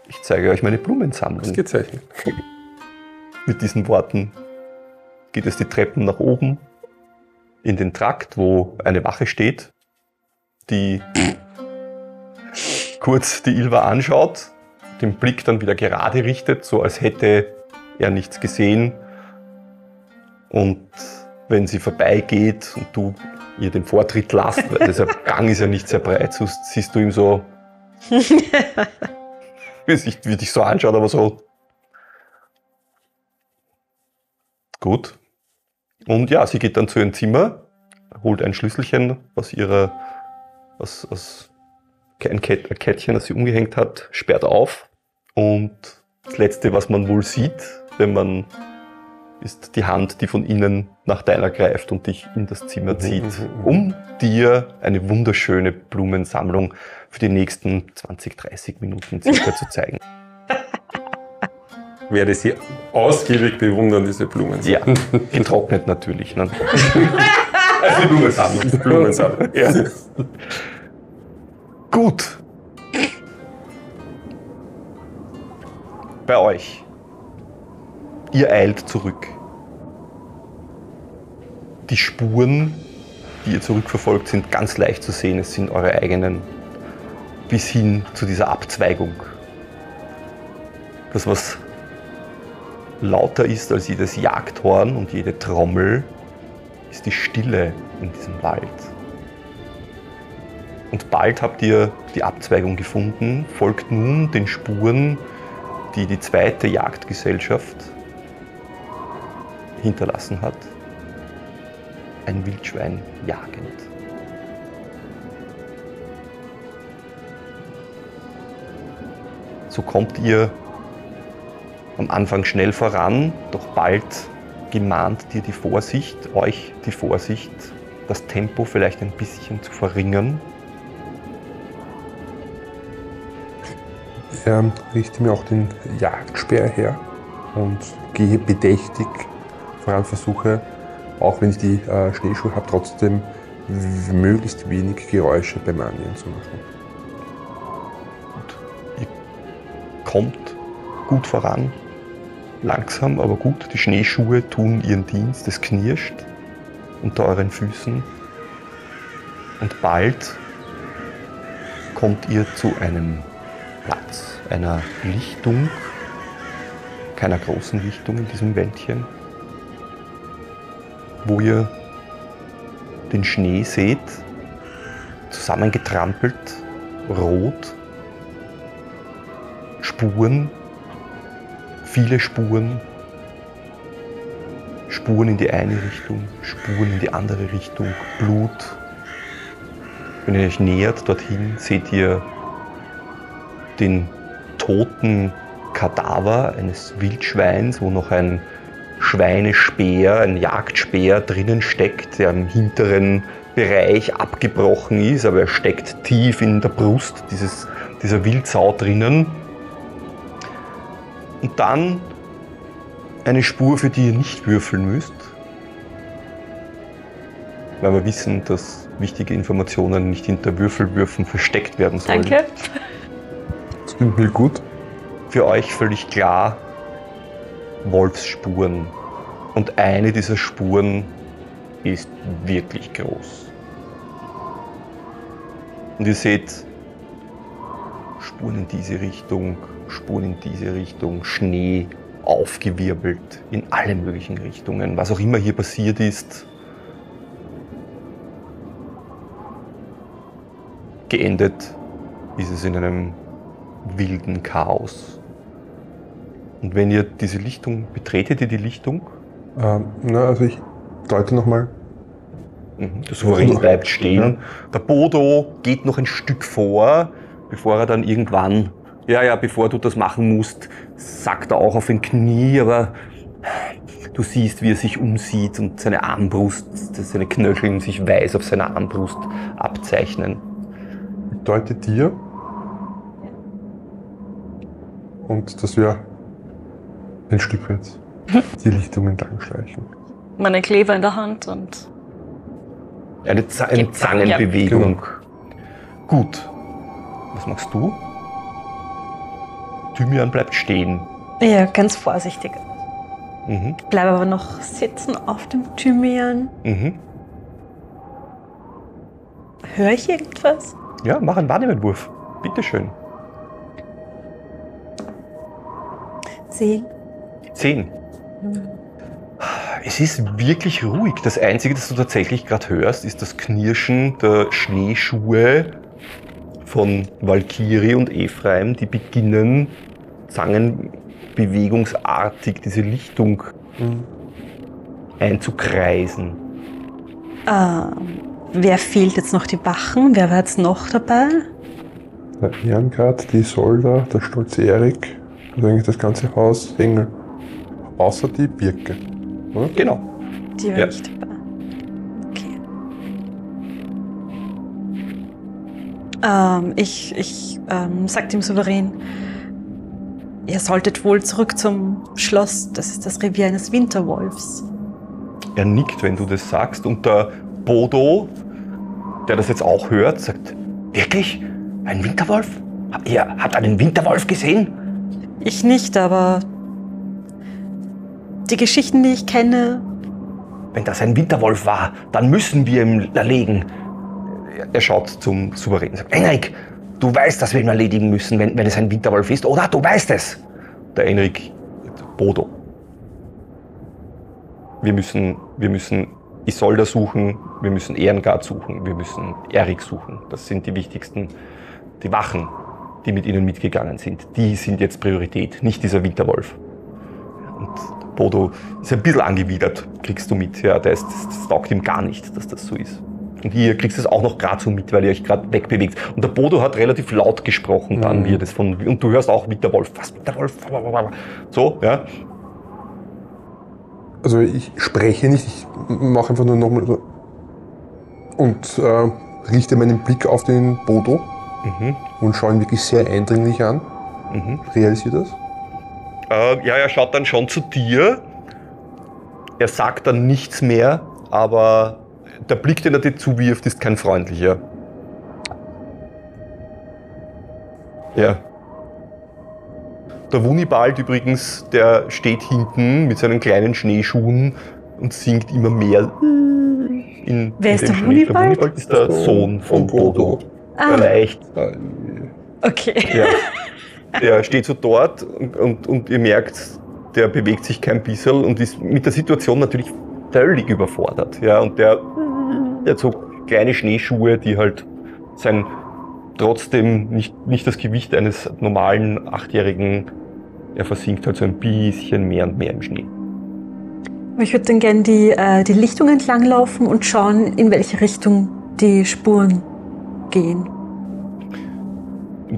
Ich zeige euch meine Blumensammlung. Gezeichnet. Mit diesen Worten geht es die Treppen nach oben in den Trakt, wo eine Wache steht, die kurz die Ilva anschaut, den Blick dann wieder gerade richtet, so als hätte er nichts gesehen. Und wenn sie vorbeigeht und du ihr den Vortritt lässt, weil dieser Gang ist ja nicht sehr breit, so siehst du ihm so, wie sich- wie dich so anschaut, aber so Gut. Und ja, sie geht dann zu ihrem Zimmer, holt ein Schlüsselchen aus ihrer, aus, aus ein Kettchen, das sie umgehängt hat, sperrt auf. Und das Letzte, was man wohl sieht, wenn man, ist die Hand, die von innen nach deiner greift und dich in das Zimmer zieht, um dir eine wunderschöne Blumensammlung für die nächsten 20, 30 Minuten circa zu zeigen. Werde sie ausgiebig bewundern, diese Blumen. Ja, getrocknet natürlich. Ne? die Blumensammlung. Die Blumensammlung. Ja. Gut. Bei euch. Ihr eilt zurück. Die Spuren, die ihr zurückverfolgt, sind ganz leicht zu sehen. Es sind eure eigenen. Bis hin zu dieser Abzweigung. Das, was lauter ist als jedes Jagdhorn und jede Trommel, ist die Stille in diesem Wald. Und bald habt ihr die Abzweigung gefunden, folgt nun den Spuren, die die zweite Jagdgesellschaft hinterlassen hat. Ein Wildschwein jagend. So kommt ihr am Anfang schnell voran, doch bald gemahnt dir die Vorsicht, euch die Vorsicht, das Tempo vielleicht ein bisschen zu verringern. Ich ähm, richte mir auch den Jagdspeer her und gehe bedächtig voran, versuche, auch wenn ich die äh, Schneeschuhe habe, trotzdem möglichst wenig Geräusche beim Annähern zu machen. kommt gut voran. Langsam, aber gut. Die Schneeschuhe tun ihren Dienst. Es knirscht unter euren Füßen. Und bald kommt ihr zu einem Platz, einer Lichtung, keiner großen Lichtung in diesem Wäldchen, wo ihr den Schnee seht, zusammengetrampelt, rot, Spuren, viele Spuren, Spuren in die eine Richtung, Spuren in die andere Richtung, Blut. Wenn ihr euch nähert dorthin, seht ihr den toten Kadaver eines Wildschweins, wo noch ein Schweinespeer, ein Jagdspeer drinnen steckt, der im hinteren Bereich abgebrochen ist, aber er steckt tief in der Brust dieses, dieser Wildsau drinnen. Und dann eine Spur, für die ihr nicht würfeln müsst, weil wir wissen, dass wichtige Informationen nicht hinter Würfelwürfen versteckt werden sollen. Danke. Das klingt mir gut. Für euch völlig klar, Wolfsspuren. Und eine dieser Spuren ist wirklich groß. Und ihr seht Spuren in diese Richtung, Spuren in diese Richtung, Schnee aufgewirbelt in alle möglichen Richtungen. Was auch immer hier passiert ist, geendet ist es in einem wilden Chaos. Und wenn ihr diese Lichtung, betretet ihr die Lichtung? Ähm, na, also ich deute nochmal. Mhm. Der Souverän bleibt stehen. Der Bodo geht noch ein Stück vor, bevor er dann irgendwann, ja, ja, bevor du das machen musst, sackt er auch auf ein Knie, aber du siehst, wie er sich umsieht und seine Armbrust, seine Knöchel sich weiß auf seiner Armbrust abzeichnen. Ich deute dir. Und dass wir ein Stück weit die Lichtung entlang schleichen. Meine Kleber in der Hand und Eine, Z eine Zangenbewegung. Gut. Was machst du? Thymian bleibt stehen. Ja, ganz vorsichtig. Mhm. Bleibe aber noch sitzen auf dem Thymian. Mhm. Höre ich irgendwas? Ja, mach einen Wahrnehmenwurf. Bitteschön. Sehen? Zehn. Es ist wirklich ruhig. Das Einzige, das du tatsächlich gerade hörst, ist das Knirschen der Schneeschuhe von Valkyrie und Ephraim, die beginnen, zangenbewegungsartig diese Lichtung einzukreisen. Ähm, wer fehlt jetzt noch die Wachen? Wer war jetzt noch dabei? Der Ehrengard, die Solda, der stolze Erik, also eigentlich das ganze Haus Engel. Außer die Birke. Oder? Genau. Die war Ja. nicht dabei. Okay. Ähm, ich ich ähm, sag dem Souverän, ihr solltet wohl zurück zum Schloss. Das ist das Revier eines Winterwolfs. Er nickt, wenn du das sagst, und der Bodo, der das jetzt auch hört, sagt: Wirklich? Ein Winterwolf? Ihr habt einen Winterwolf gesehen? Ich nicht, aber die Geschichten, die ich kenne, Wenn das ein Winterwolf war, dann müssen wir ihn erlegen. Er schaut zum Souverän und sagt, Enrik, du weißt, dass wir ihn erledigen müssen, wenn, wenn es ein Winterwolf ist, oder? Du weißt es. Der Enrik, Bodo. Wir müssen, wir müssen Isolda suchen, wir müssen Ehrengard suchen, wir müssen Erik suchen. Das sind die wichtigsten, die Wachen, die mit ihnen mitgegangen sind. Die sind jetzt Priorität, nicht dieser Winterwolf. Bodo ist ein bisschen angewidert, kriegst du mit. Ja, der ist, das, das taugt ihm gar nicht, dass das so ist. Und ihr kriegst es auch noch gerade so mit, weil ihr euch gerade wegbewegt. Und der Bodo hat relativ laut gesprochen dann, Mhm. wie er das von. Und du hörst auch Winterwolf. Was, Winterwolf? So, ja. Also ich spreche nicht, ich mache einfach nur nochmal so und äh, richte meinen Blick auf den Bodo Mhm. und schaue ihn wirklich sehr eindringlich an. Mhm. Realisiert das? Äh, ja, er schaut dann schon zu dir. Er sagt dann nichts mehr, aber der Blick, den er dir zuwirft, ist kein freundlicher. Ja. Der Wunibald übrigens, der steht hinten mit seinen kleinen Schneeschuhen und singt immer mehr. In, Wer in ist der. Wunibald? Der Wunibald ist der Sohn von Bodo. Ah, Vielleicht Äh, okay. ja. Der steht so dort und, und, und ihr merkt, der bewegt sich kein bisschen und ist mit der Situation natürlich völlig überfordert. Ja, und der, der hat so kleine Schneeschuhe, die halt sein trotzdem nicht, nicht das Gewicht eines normalen Achtjährigen, er versinkt halt so ein bisschen mehr und mehr im Schnee. Ich würde dann gerne die, äh, die Lichtung entlang laufen und schauen, in welche Richtung die Spuren gehen.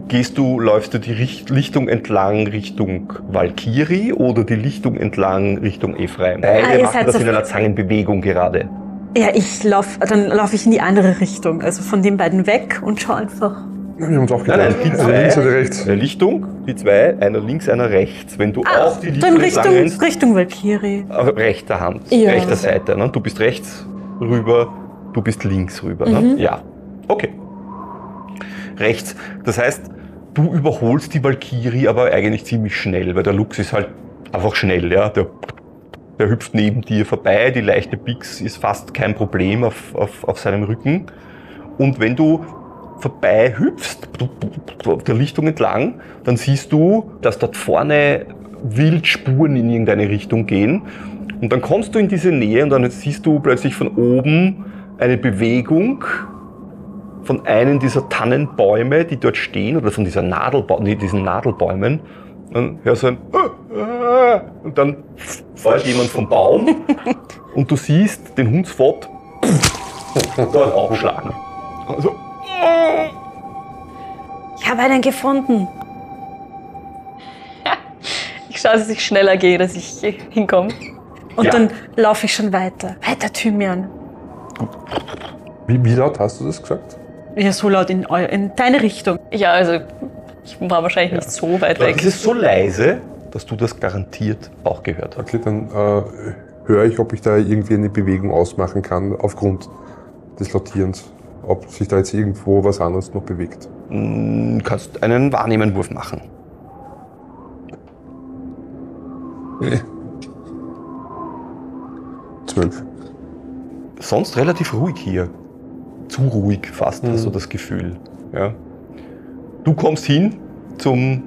Gehst du, läufst du die Richt Lichtung entlang Richtung Valkyrie oder die Lichtung entlang Richtung Ephraim? Ah, Beide ihr machen das so- in einer Zangenbewegung gerade. Ja, ich laufe, dann laufe ich in die andere Richtung, also von den beiden weg und schaue einfach. wir haben uns Nein, aufgeteilt. nein, die Also zwei. links oder rechts. Eine Lichtung, die zwei, einer links, einer rechts. Wenn du auch die Ah, dann Lichtung Richtung, entlang rennst, Richtung Valkyrie. auf rechter Hand, Ja. rechter Seite. Ne? Du bist rechts rüber, du bist links rüber. Ne? Mhm. Ja, okay. Rechts. Das heißt, du überholst die Valkyrie aber eigentlich ziemlich schnell, weil der Lux ist halt einfach schnell. Ja? Der, der hüpft neben dir vorbei, die leichte Bix ist fast kein Problem auf, auf, auf seinem Rücken. Und wenn du vorbei hüpfst, der Lichtung entlang, dann siehst du, dass dort vorne wild Spuren in irgendeine Richtung gehen. Und dann kommst du in diese Nähe und dann siehst du plötzlich von oben eine Bewegung von einem dieser Tannenbäume, die dort stehen, oder von dieser Nadelba nee, diesen Nadelbäumen. Dann hörst du ein und dann fällt jemand vom Baum und du siehst den Hundsfott dort aufschlagen. Also, Ich habe einen gefunden. Ich schaue, dass ich schneller gehe, dass ich hinkomme. Und Ja. dann laufe ich schon weiter. Weiter, Thymian. Wie, wie laut hast du das gesagt? Ja, so laut in, eu- in deine Richtung. Ja, also ich war wahrscheinlich nicht so weit weg. es ist so leise, dass du das garantiert auch gehört hast. Okay, dann äh, höre ich, ob ich da irgendwie eine Bewegung ausmachen kann aufgrund des Lautierens. Ob sich da jetzt irgendwo was anderes noch bewegt. Du kannst einen Wahrnehmenwurf machen. Zwölf. sonst relativ ruhig hier. Zu ruhig fast, hast du das Gefühl. Ja. Du kommst hin zum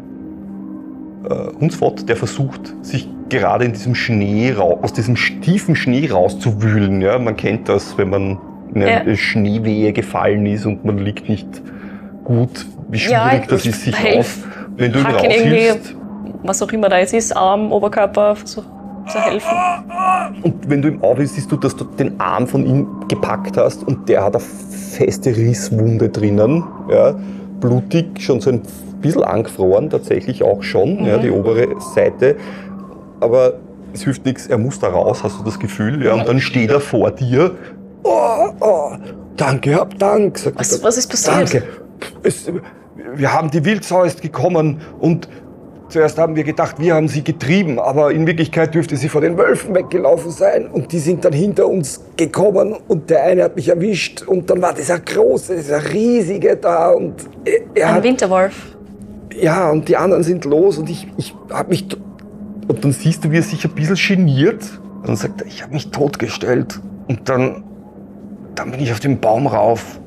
äh, Hunsfott, der versucht, sich gerade in diesem Schnee, aus diesem tiefen Schnee rauszuwühlen. Ja. Man kennt das, wenn man in eine Ja. Schneewehe gefallen ist und man liegt nicht gut, wie Ja, schwierig ich- das ist, sich raus. Wenn du ihn raushilfst, was auch immer da jetzt ist, Arm, Oberkörper, versuch zu helfen. Und wenn du ihm aufhältst, siehst du, dass du den Arm von ihm gepackt hast und der hat eine feste Risswunde drinnen. Ja, blutig, schon so ein bisschen angefroren, tatsächlich auch schon, ja, die obere Seite. Aber es hilft nichts, er muss da raus, hast du das Gefühl. Ja, und dann steht er vor dir. Oh, oh, danke, hab Dank. Was- was ist passiert? Danke. Es, wir haben die Wildsau ist gekommen und Zuerst haben wir gedacht, wir haben sie getrieben, aber in Wirklichkeit dürfte sie vor den Wölfen weggelaufen sein und die sind dann hinter uns gekommen und der eine hat mich erwischt und dann war dieser große, dieser riesige da und er, Ein hat, Winterwolf. ja und die anderen sind los und ich, ich habe mich und dann siehst du, wie er sich ein bisschen geniert und sagt ich habe mich totgestellt und dann, dann bin ich auf den Baum rauf.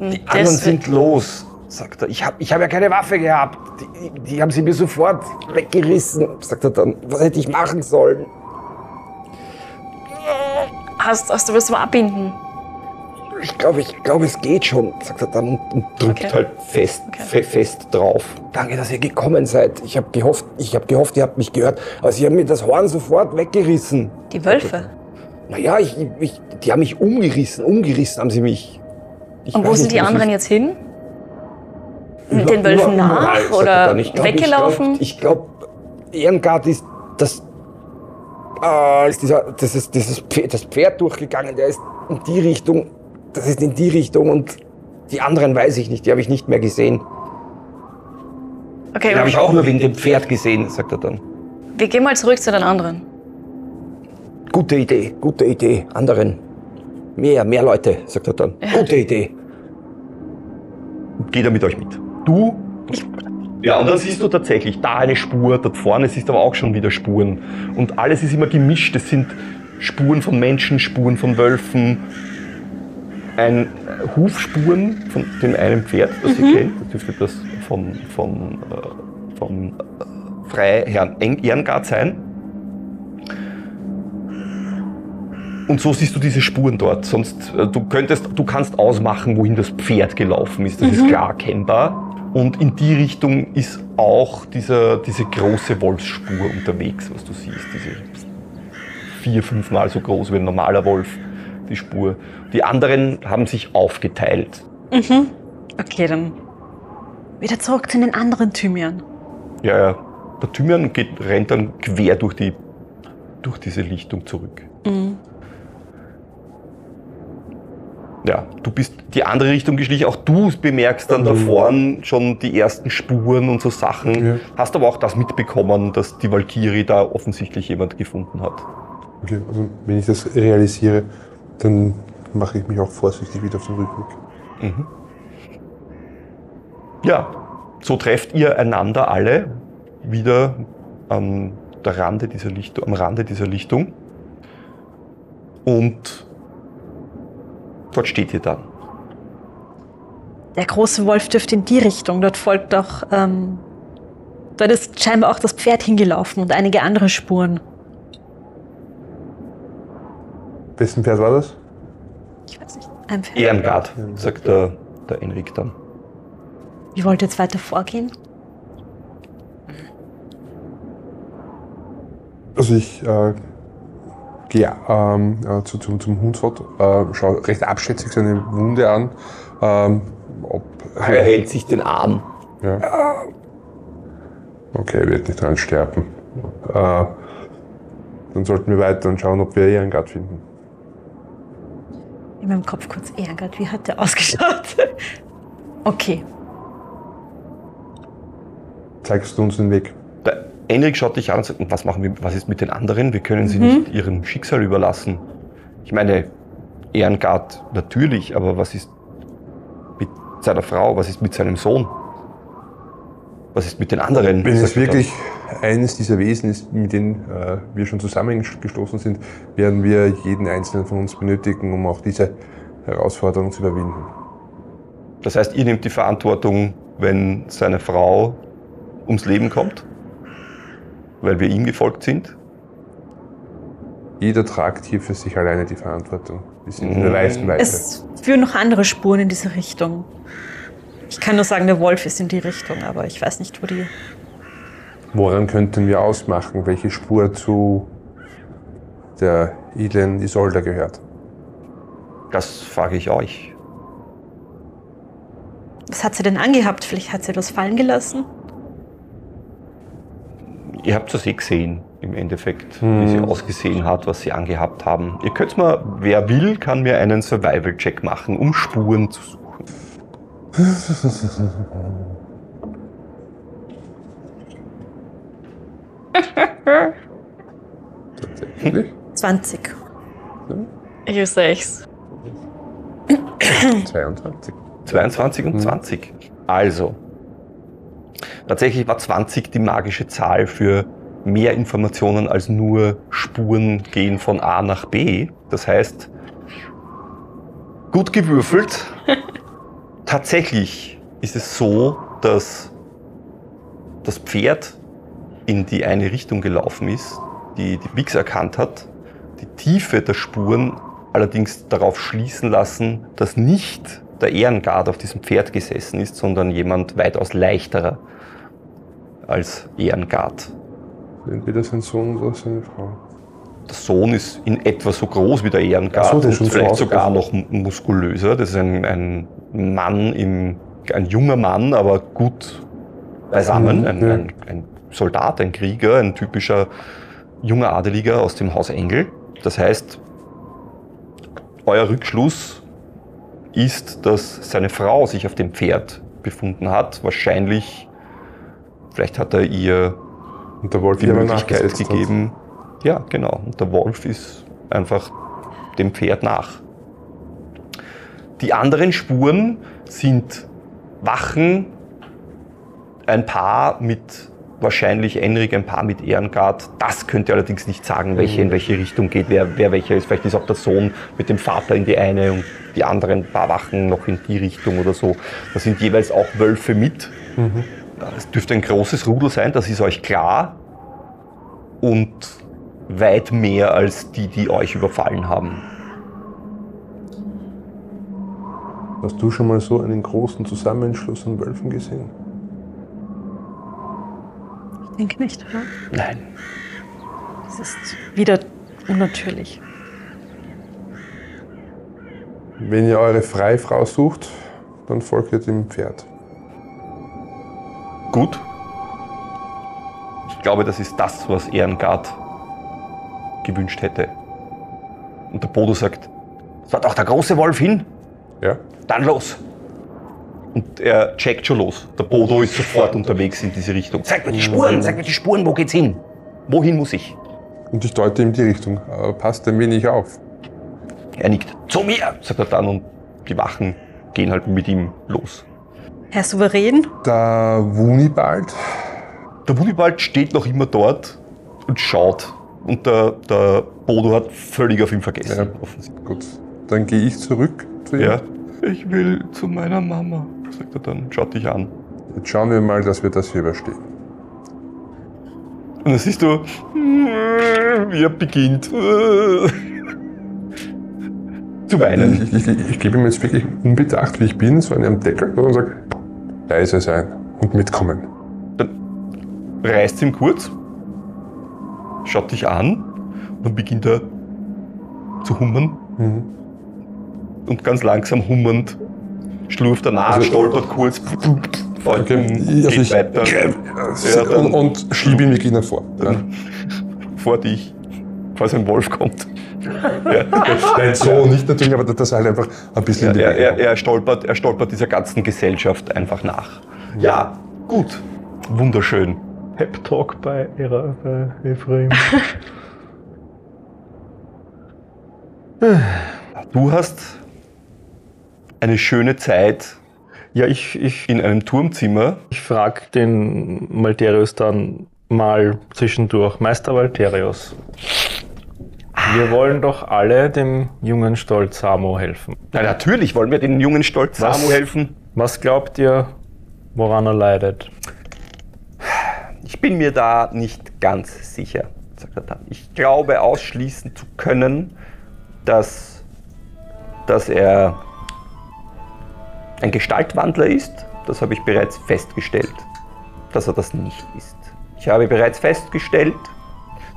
Die anderen sind los, sagt er. Ich habe ich hab ja keine Waffe gehabt. Die, die haben sie mir sofort weggerissen, sagt er dann. Was hätte ich machen sollen? Hast, hast du was zum Abbinden? Ich glaube, ich glaube, es geht schon, sagt er dann und, und drückt Okay. halt fest, Okay. fe fest drauf. Danke, dass ihr gekommen seid. Ich habe gehofft, ich habe gehofft, ihr habt mich gehört, aber sie haben mir das Horn sofort weggerissen. Die Wölfe. Naja, ich, ich, die haben mich umgerissen, umgerissen haben sie mich. Ich Und wo sind die anderen jetzt hin? Über- Den Wölfen nach er oder glaub, weggelaufen? Ich glaube, glaub, Ehrengard ist das. Ah, ist dieser, das ist dieses Pferd, das Pferd durchgegangen, der ist in die Richtung, das ist in die Richtung und die anderen weiß ich nicht, die habe ich nicht mehr gesehen. Okay, Die habe ich auch nur wegen dem Pferd gesehen, sagt er dann. wir gehen mal zurück zu den anderen. Gute Idee, gute Idee, anderen. Mehr, mehr Leute, sagt er dann. Gute Idee. Geht er mit euch mit. Du? Ja, und dann siehst du tatsächlich da eine Spur, dort vorne siehst du aber auch schon wieder Spuren. Und alles ist immer gemischt. Es sind Spuren von Menschen, Spuren von Wölfen, ein Hufspuren von dem einen Pferd, das ihr kennt. Das dürfte das vom, vom, äh, vom äh, Freiherrn Eng- Ehrengard sein. Und so siehst du diese Spuren dort. Sonst, äh, du könntest, du kannst ausmachen, wohin das Pferd gelaufen ist. Das ist klar erkennbar. Und in die Richtung ist auch dieser, diese große Wolfsspur unterwegs, was du siehst. Diese vier, fünfmal so groß wie ein normaler Wolf, die Spur. Die anderen haben sich aufgeteilt. Okay, dann wieder zurück zu den anderen Thymian. Ja, ja. Der Thymian geht, rennt dann quer durch, die, durch diese Lichtung zurück. Ja, du bist die andere Richtung geschlichen. Auch du bemerkst dann da vorn schon die ersten Spuren und so Sachen. Ja. Hast aber auch das mitbekommen, dass die Valkyrie da offensichtlich jemand gefunden hat. Okay, also wenn ich das realisiere, dann mache ich mich auch vorsichtig wieder auf den Rückweg. Ja, so trefft ihr einander alle wieder am, der Rande dieser Lichtung, am Rande dieser Lichtung. Und dort steht ihr dann. Der große Wolf dürfte in die Richtung. Dort folgt doch. Ähm, dort ist scheinbar auch das Pferd hingelaufen und einige andere Spuren. Wessen Pferd war das? Ich weiß nicht. Ein Pferd. Ehrengard, sagt der, der Enrik dann. Wie wollt ihr jetzt weiter vorgehen? Also ich äh, gehe ähm, äh, zu, zum, zum Hunsrott, äh, schaue recht abschätzig seine Wunde an. Ähm, ob, Er hält sich den Arm. Ja. Okay, er wird nicht dran sterben. Äh, dann sollten wir weiter und schauen, ob wir Ehrengard finden. In meinem Kopf kurz Ehrgott, wie hat der ausgeschaut? okay. Zeigst du uns den Weg? Enrik schaut dich an und sagt, was machen wir, was ist mit den anderen? Wir können sie nicht ihrem Schicksal überlassen. Ich meine, Ehrengard natürlich, aber was ist mit seiner Frau? Was ist mit seinem Sohn? Was ist mit den anderen? Wenn es wirklich eines dieser Wesen ist, mit denen äh, wir schon zusammengestoßen sind, werden wir jeden einzelnen von uns benötigen, um auch diese Herausforderung zu überwinden. Das heißt, ihr nehmt die Verantwortung, wenn seine Frau ums Leben kommt? Weil wir ihm gefolgt sind? Jeder tragt hier für sich alleine die Verantwortung. Wir sind in Mhm. der weißen Weite. Es führen noch andere Spuren in diese Richtung. Ich kann nur sagen, der Wolf ist in die Richtung, aber ich weiß nicht, wo die. Woran könnten wir ausmachen, welche Spur zu der edlen Isolda gehört? Das frage ich euch. Was hat sie denn angehabt? Vielleicht hat sie etwas fallen gelassen? Ihr habt das eh gesehen, im Endeffekt, wie sie ausgesehen hat, was sie angehabt haben. Ihr könnt mal, wer will, kann mir einen Survival-Check machen, um Spuren zu suchen. Tatsächlich? 20. Ich sechs. 22. 22 und 20. Also, tatsächlich war 20 die magische Zahl für mehr Informationen als nur Spuren gehen von A nach B. Das heißt, gut gewürfelt. Tatsächlich ist es so, dass das Pferd in die eine Richtung gelaufen ist, die die Bix erkannt hat, die Tiefe der Spuren allerdings darauf schließen lassen, dass nicht der Ehrengard auf diesem Pferd gesessen ist, sondern jemand weitaus leichterer als Ehrengard. Entweder sein Sohn oder seine Frau. Der Sohn ist in etwa so groß wie der Ehrengard so, und ist schon so vielleicht sogar noch muskulöser. Das ist ein, ein Mann, im, ein junger Mann, aber gut beisammen. Mhm, Ein, ja. ein, ein Soldat, ein Krieger, ein typischer junger Adeliger aus dem Haus Engel. Das heißt, euer Rückschluss ist, dass seine Frau sich auf dem Pferd befunden hat. Wahrscheinlich, vielleicht hat er ihr Und der Wolf die Möglichkeit nachgesetzt hat. gegeben. Ja, genau. Und der Wolf ist einfach dem Pferd nach. Die anderen Spuren sind Wachen, ein Paar mit wahrscheinlich Enrik, ein Paar mit Ehrengard. Das könnt ihr allerdings nicht sagen, welche in welche Richtung geht, wer, wer welcher ist. Vielleicht ist auch der Sohn mit dem Vater in die eine und die anderen paar Wachen noch in die Richtung oder so. Da sind jeweils auch Wölfe mit. Es dürfte ein großes Rudel sein, das ist euch klar. Und weit mehr als die, die euch überfallen haben. Hast du schon mal so einen großen Zusammenschluss an Wölfen gesehen? Ich denke nicht, oder? Nein. Das ist wieder unnatürlich. Wenn ihr eure Freifrau sucht, dann folgt ihr dem Pferd. Gut. Ich glaube, das ist das, was Ehrengard gewünscht hätte. Und der Bodo sagt, soll doch der große Wolf hin? Ja? Dann los. Und er checkt schon los. Der Bodo ist sofort unterwegs in diese Richtung. Zeig mir die Spuren, zeig mir die Spuren, wo geht's hin? Wohin muss ich? Und ich deute ihm die Richtung. Aber passt ein wenig auf. Er nickt. Zu mir, sagt er dann und die Wachen gehen halt mit ihm los. Herr Souverän, Der Wunibald, Der Wunibald steht noch immer dort und schaut. Und der, der Bodo hat völlig auf ihn vergessen. Ja. gut, dann gehe ich zurück zu ihm. Ja. Ich will zu meiner Mama. sagt er dann, schaut dich an. Jetzt schauen wir mal, dass wir das hier überstehen. Und dann siehst du, wie er beginnt zu weinen. Ich, ich, ich, ich gebe ihm jetzt wirklich unbedacht, wie ich bin, so einen Deckel und sage, leise sein und mitkommen. reißt ihm kurz, schaut dich an und dann beginnt er zu hummern. Mhm. Und ganz langsam hummernd schlurft er nach, Also- stolpert kurz, Okay, um, also geht ich- weiter. Ja, und, dann und schiebe ihn wirklich nach vor. Ja. vor dich, falls ein Wolf kommt. Ja. Nein, so nicht natürlich, aber dass er halt einfach ein bisschen Ja, in die er, er, er, stolpert, er stolpert dieser ganzen Gesellschaft einfach nach. Ja, gut. Wunderschön. Pep Talk bei, Era, bei Ephraim. Du hast eine schöne Zeit Ja, ich, ich, in einem Turmzimmer. ich frage den Malterius dann mal zwischendurch. Meister Valterius, wir wollen doch alle dem jungen Stolz Samo helfen. Na, natürlich wollen wir den jungen Stolz? Samu helfen. Was glaubt ihr, woran er leidet? Ich bin mir da nicht ganz sicher, sagt er dann. Ich glaube ausschließen zu können, dass, dass er ein Gestaltwandler ist. Das habe ich bereits festgestellt, dass er das nicht ist. Ich habe bereits festgestellt,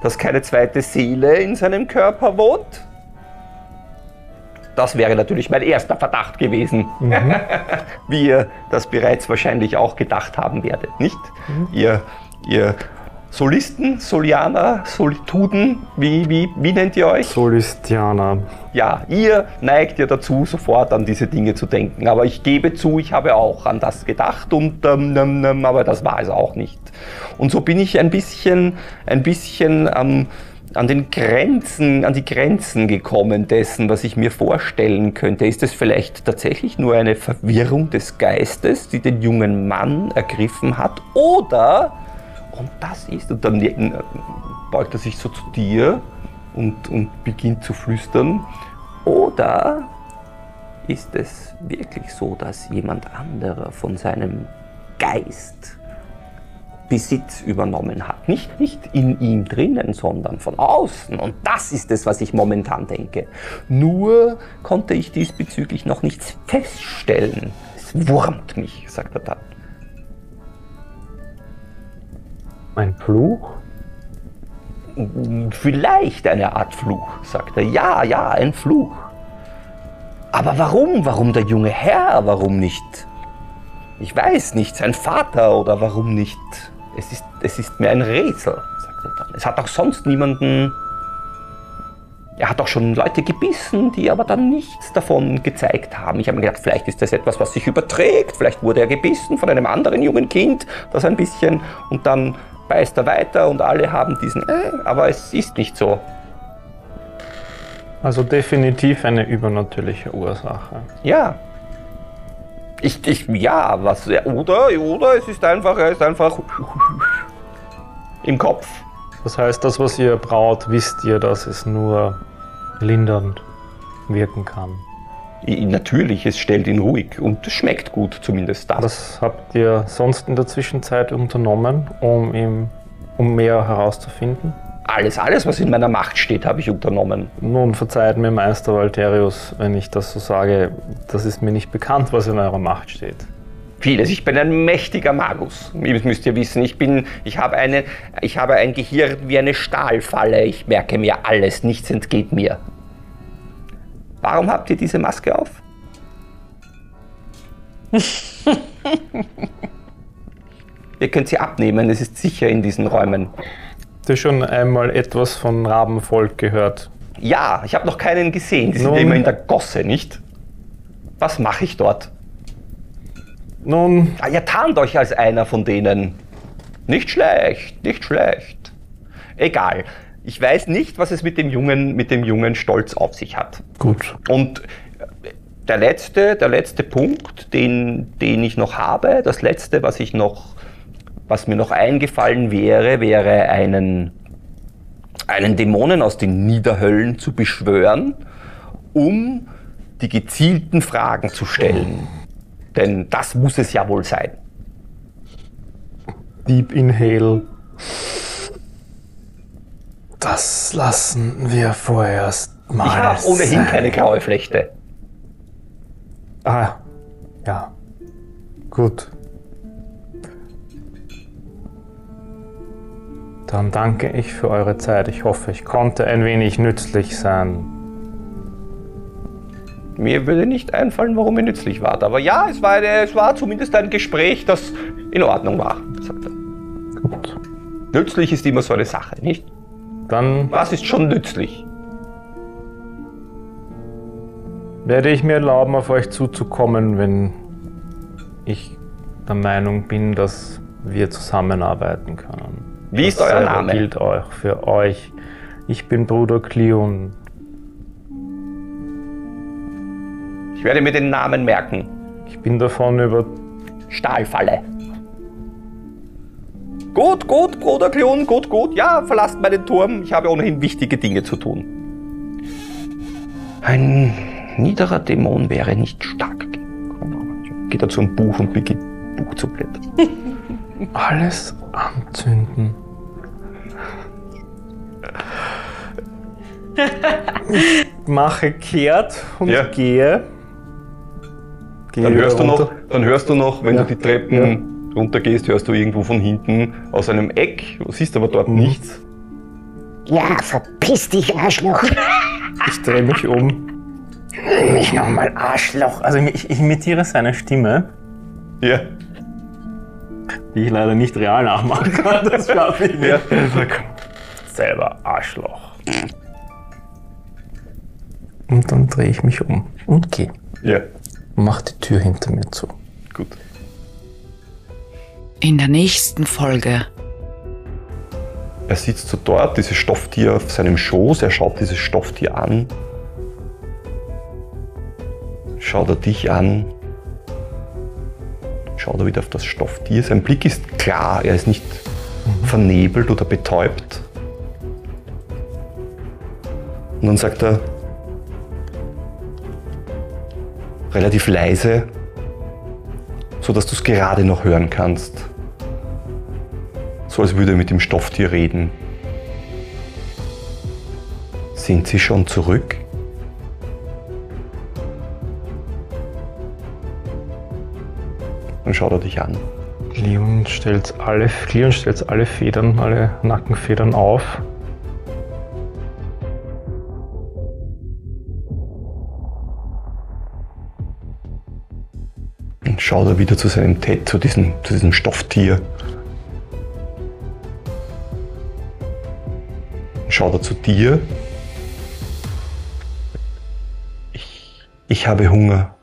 dass keine zweite Seele in seinem Körper wohnt. Das wäre natürlich mein erster Verdacht gewesen. Wie ihr das bereits wahrscheinlich auch gedacht haben werdet, nicht? Ihr, ihr Solisten, Solianer, Solituden, wie, wie, wie nennt ihr euch? Solistianer. Ja, ihr neigt ja dazu, sofort an diese Dinge zu denken. Aber ich gebe zu, ich habe auch an das gedacht, und, ähm, ähm, ähm, aber das war es auch nicht. Und so bin ich ein bisschen, ein bisschen ähm, an den Grenzen, an die Grenzen gekommen dessen, was ich mir vorstellen könnte. Ist es vielleicht tatsächlich nur eine Verwirrung des Geistes, die den jungen Mann ergriffen hat? Oder, und das ist, und dann äh, beugt er sich so zu dir und, und beginnt zu flüstern. Oder ist es wirklich so, dass jemand anderer von seinem Geist Besitz übernommen hat? Nicht, nicht in ihm drinnen, sondern von außen. Und das ist es, was ich momentan denke. Nur konnte ich diesbezüglich noch nichts feststellen. Es wurmt mich, sagt er dann. Ein Fluch? Vielleicht eine Art Fluch, sagt er. Ja, ja, ein Fluch. Aber warum? Warum der junge Herr? Warum nicht? Ich weiß nicht, sein Vater oder warum nicht? Es ist, es ist mir ein Rätsel, sagt er dann. Es hat auch sonst niemanden. Er hat auch schon Leute gebissen, die aber dann nichts davon gezeigt haben. Ich habe mir gedacht, vielleicht ist das etwas, was sich überträgt. Vielleicht wurde er gebissen von einem anderen jungen Kind, das ein bisschen und dann beißt er weiter und alle haben diesen, äh, aber es ist nicht so. Also definitiv eine übernatürliche Ursache. Ja. Ich, ich, ja, was, oder, oder es ist einfach, er ist einfach im Kopf. Das heißt, das, was ihr braut, wisst ihr, dass es nur lindernd wirken kann. Natürlich, es stellt ihn ruhig und es schmeckt gut, zumindest das. Was habt ihr sonst in der Zwischenzeit unternommen, um, ihm, um mehr herauszufinden? Alles, alles, was in meiner Macht steht, habe ich unternommen. Nun verzeiht mir Meister Valterius, wenn ich das so sage, das ist mir nicht bekannt, was in eurer Macht steht. Vieles. Ich bin ein mächtiger Magus. Das müsst ihr wissen. Ich bin, ich habe eine, ich habe ein Gehirn wie eine Stahlfalle. Ich merke mir alles. Nichts entgeht mir. Warum habt ihr diese Maske auf? ihr könnt sie abnehmen. Es ist sicher in diesen Räumen. Habt ihr schon einmal etwas von Rabenvolk gehört? Ja, ich habe noch keinen gesehen. Die sind Nun- immer in der Gosse, nicht? Was mache ich dort? Nun, Ah, ihr tarnt euch als einer von denen. Nicht schlecht, nicht schlecht. Egal. Ich weiß nicht, was es mit dem jungen, mit dem jungen Stolz auf sich hat. gut. Und der letzte, der letzte Punkt, den, den ich noch habe, das letzte, was ich noch, was mir noch eingefallen wäre, wäre einen, einen Dämonen aus den Niederhöllen zu beschwören, um die gezielten Fragen zu stellen. Denn das muss es ja wohl sein. Deep Inhale. Das lassen wir vorerst mal. Ich habe ohnehin keine graue Flechte. Ah, ja. Gut. Dann danke ich für eure Zeit. Ich hoffe, ich konnte ein wenig nützlich sein. Mir würde nicht einfallen, warum ihr nützlich wart. Aber ja, es war, eine, es war zumindest ein Gespräch, das in Ordnung war, sagt er. Gut. Nützlich ist immer so eine Sache, nicht? Dann Was ist schon nützlich? werde ich mir erlauben, auf euch zuzukommen, wenn ich der Meinung bin, dass wir zusammenarbeiten können. Wie ist Das euer selber Name? gilt auch für euch. Ich bin Bruder Cleon. Ich werde mir den Namen merken. Ich bin davon über. Stahlfalle. Gut, gut, Bruder Kleon, gut, gut. Ja, verlasst meinen Turm. Ich habe ohnehin wichtige Dinge zu tun. Ein niederer Dämon wäre nicht stark. Geht er zum Buch und beginnt Buch zu blättern. Alles anzünden. Ich mache kehrt und Ja. gehe. gehe Dann hörst, du noch, dann hörst du noch, wenn Ja. du die Treppen runtergehst, hörst du irgendwo von hinten aus einem Eck, siehst aber dort Mhm. nichts. Ja, verpiss dich, Arschloch. Ich drehe mich um. Mich nochmal Arschloch. Also ich, ich imitiere seine Stimme, Ja. die ich leider nicht real nachmachen kann. Das schaffe ich nicht. Ja. Selber Arschloch. Und dann drehe ich mich um und gehe. Ja, Und mache die Tür hinter mir zu. gut. In der nächsten Folge. Er sitzt so dort, dieses Stofftier auf seinem Schoß, er schaut dieses Stofftier an. Schaut er dich an. Schaut er wieder auf das Stofftier. Sein Blick ist klar, er ist nicht vernebelt oder betäubt. Und dann sagt er relativ leise, so dass du es gerade noch hören kannst so als würde er mit dem Stofftier reden. Sind Sie schon zurück? Dann schaut er dich an. Leon stellt alle, Leon stellt alle Federn, alle Nackenfedern auf. Dann schaut er wieder zu seinem Ted, zu diesem, zu diesem Stofftier. Schaut er zu dir. Ich, ich habe Hunger.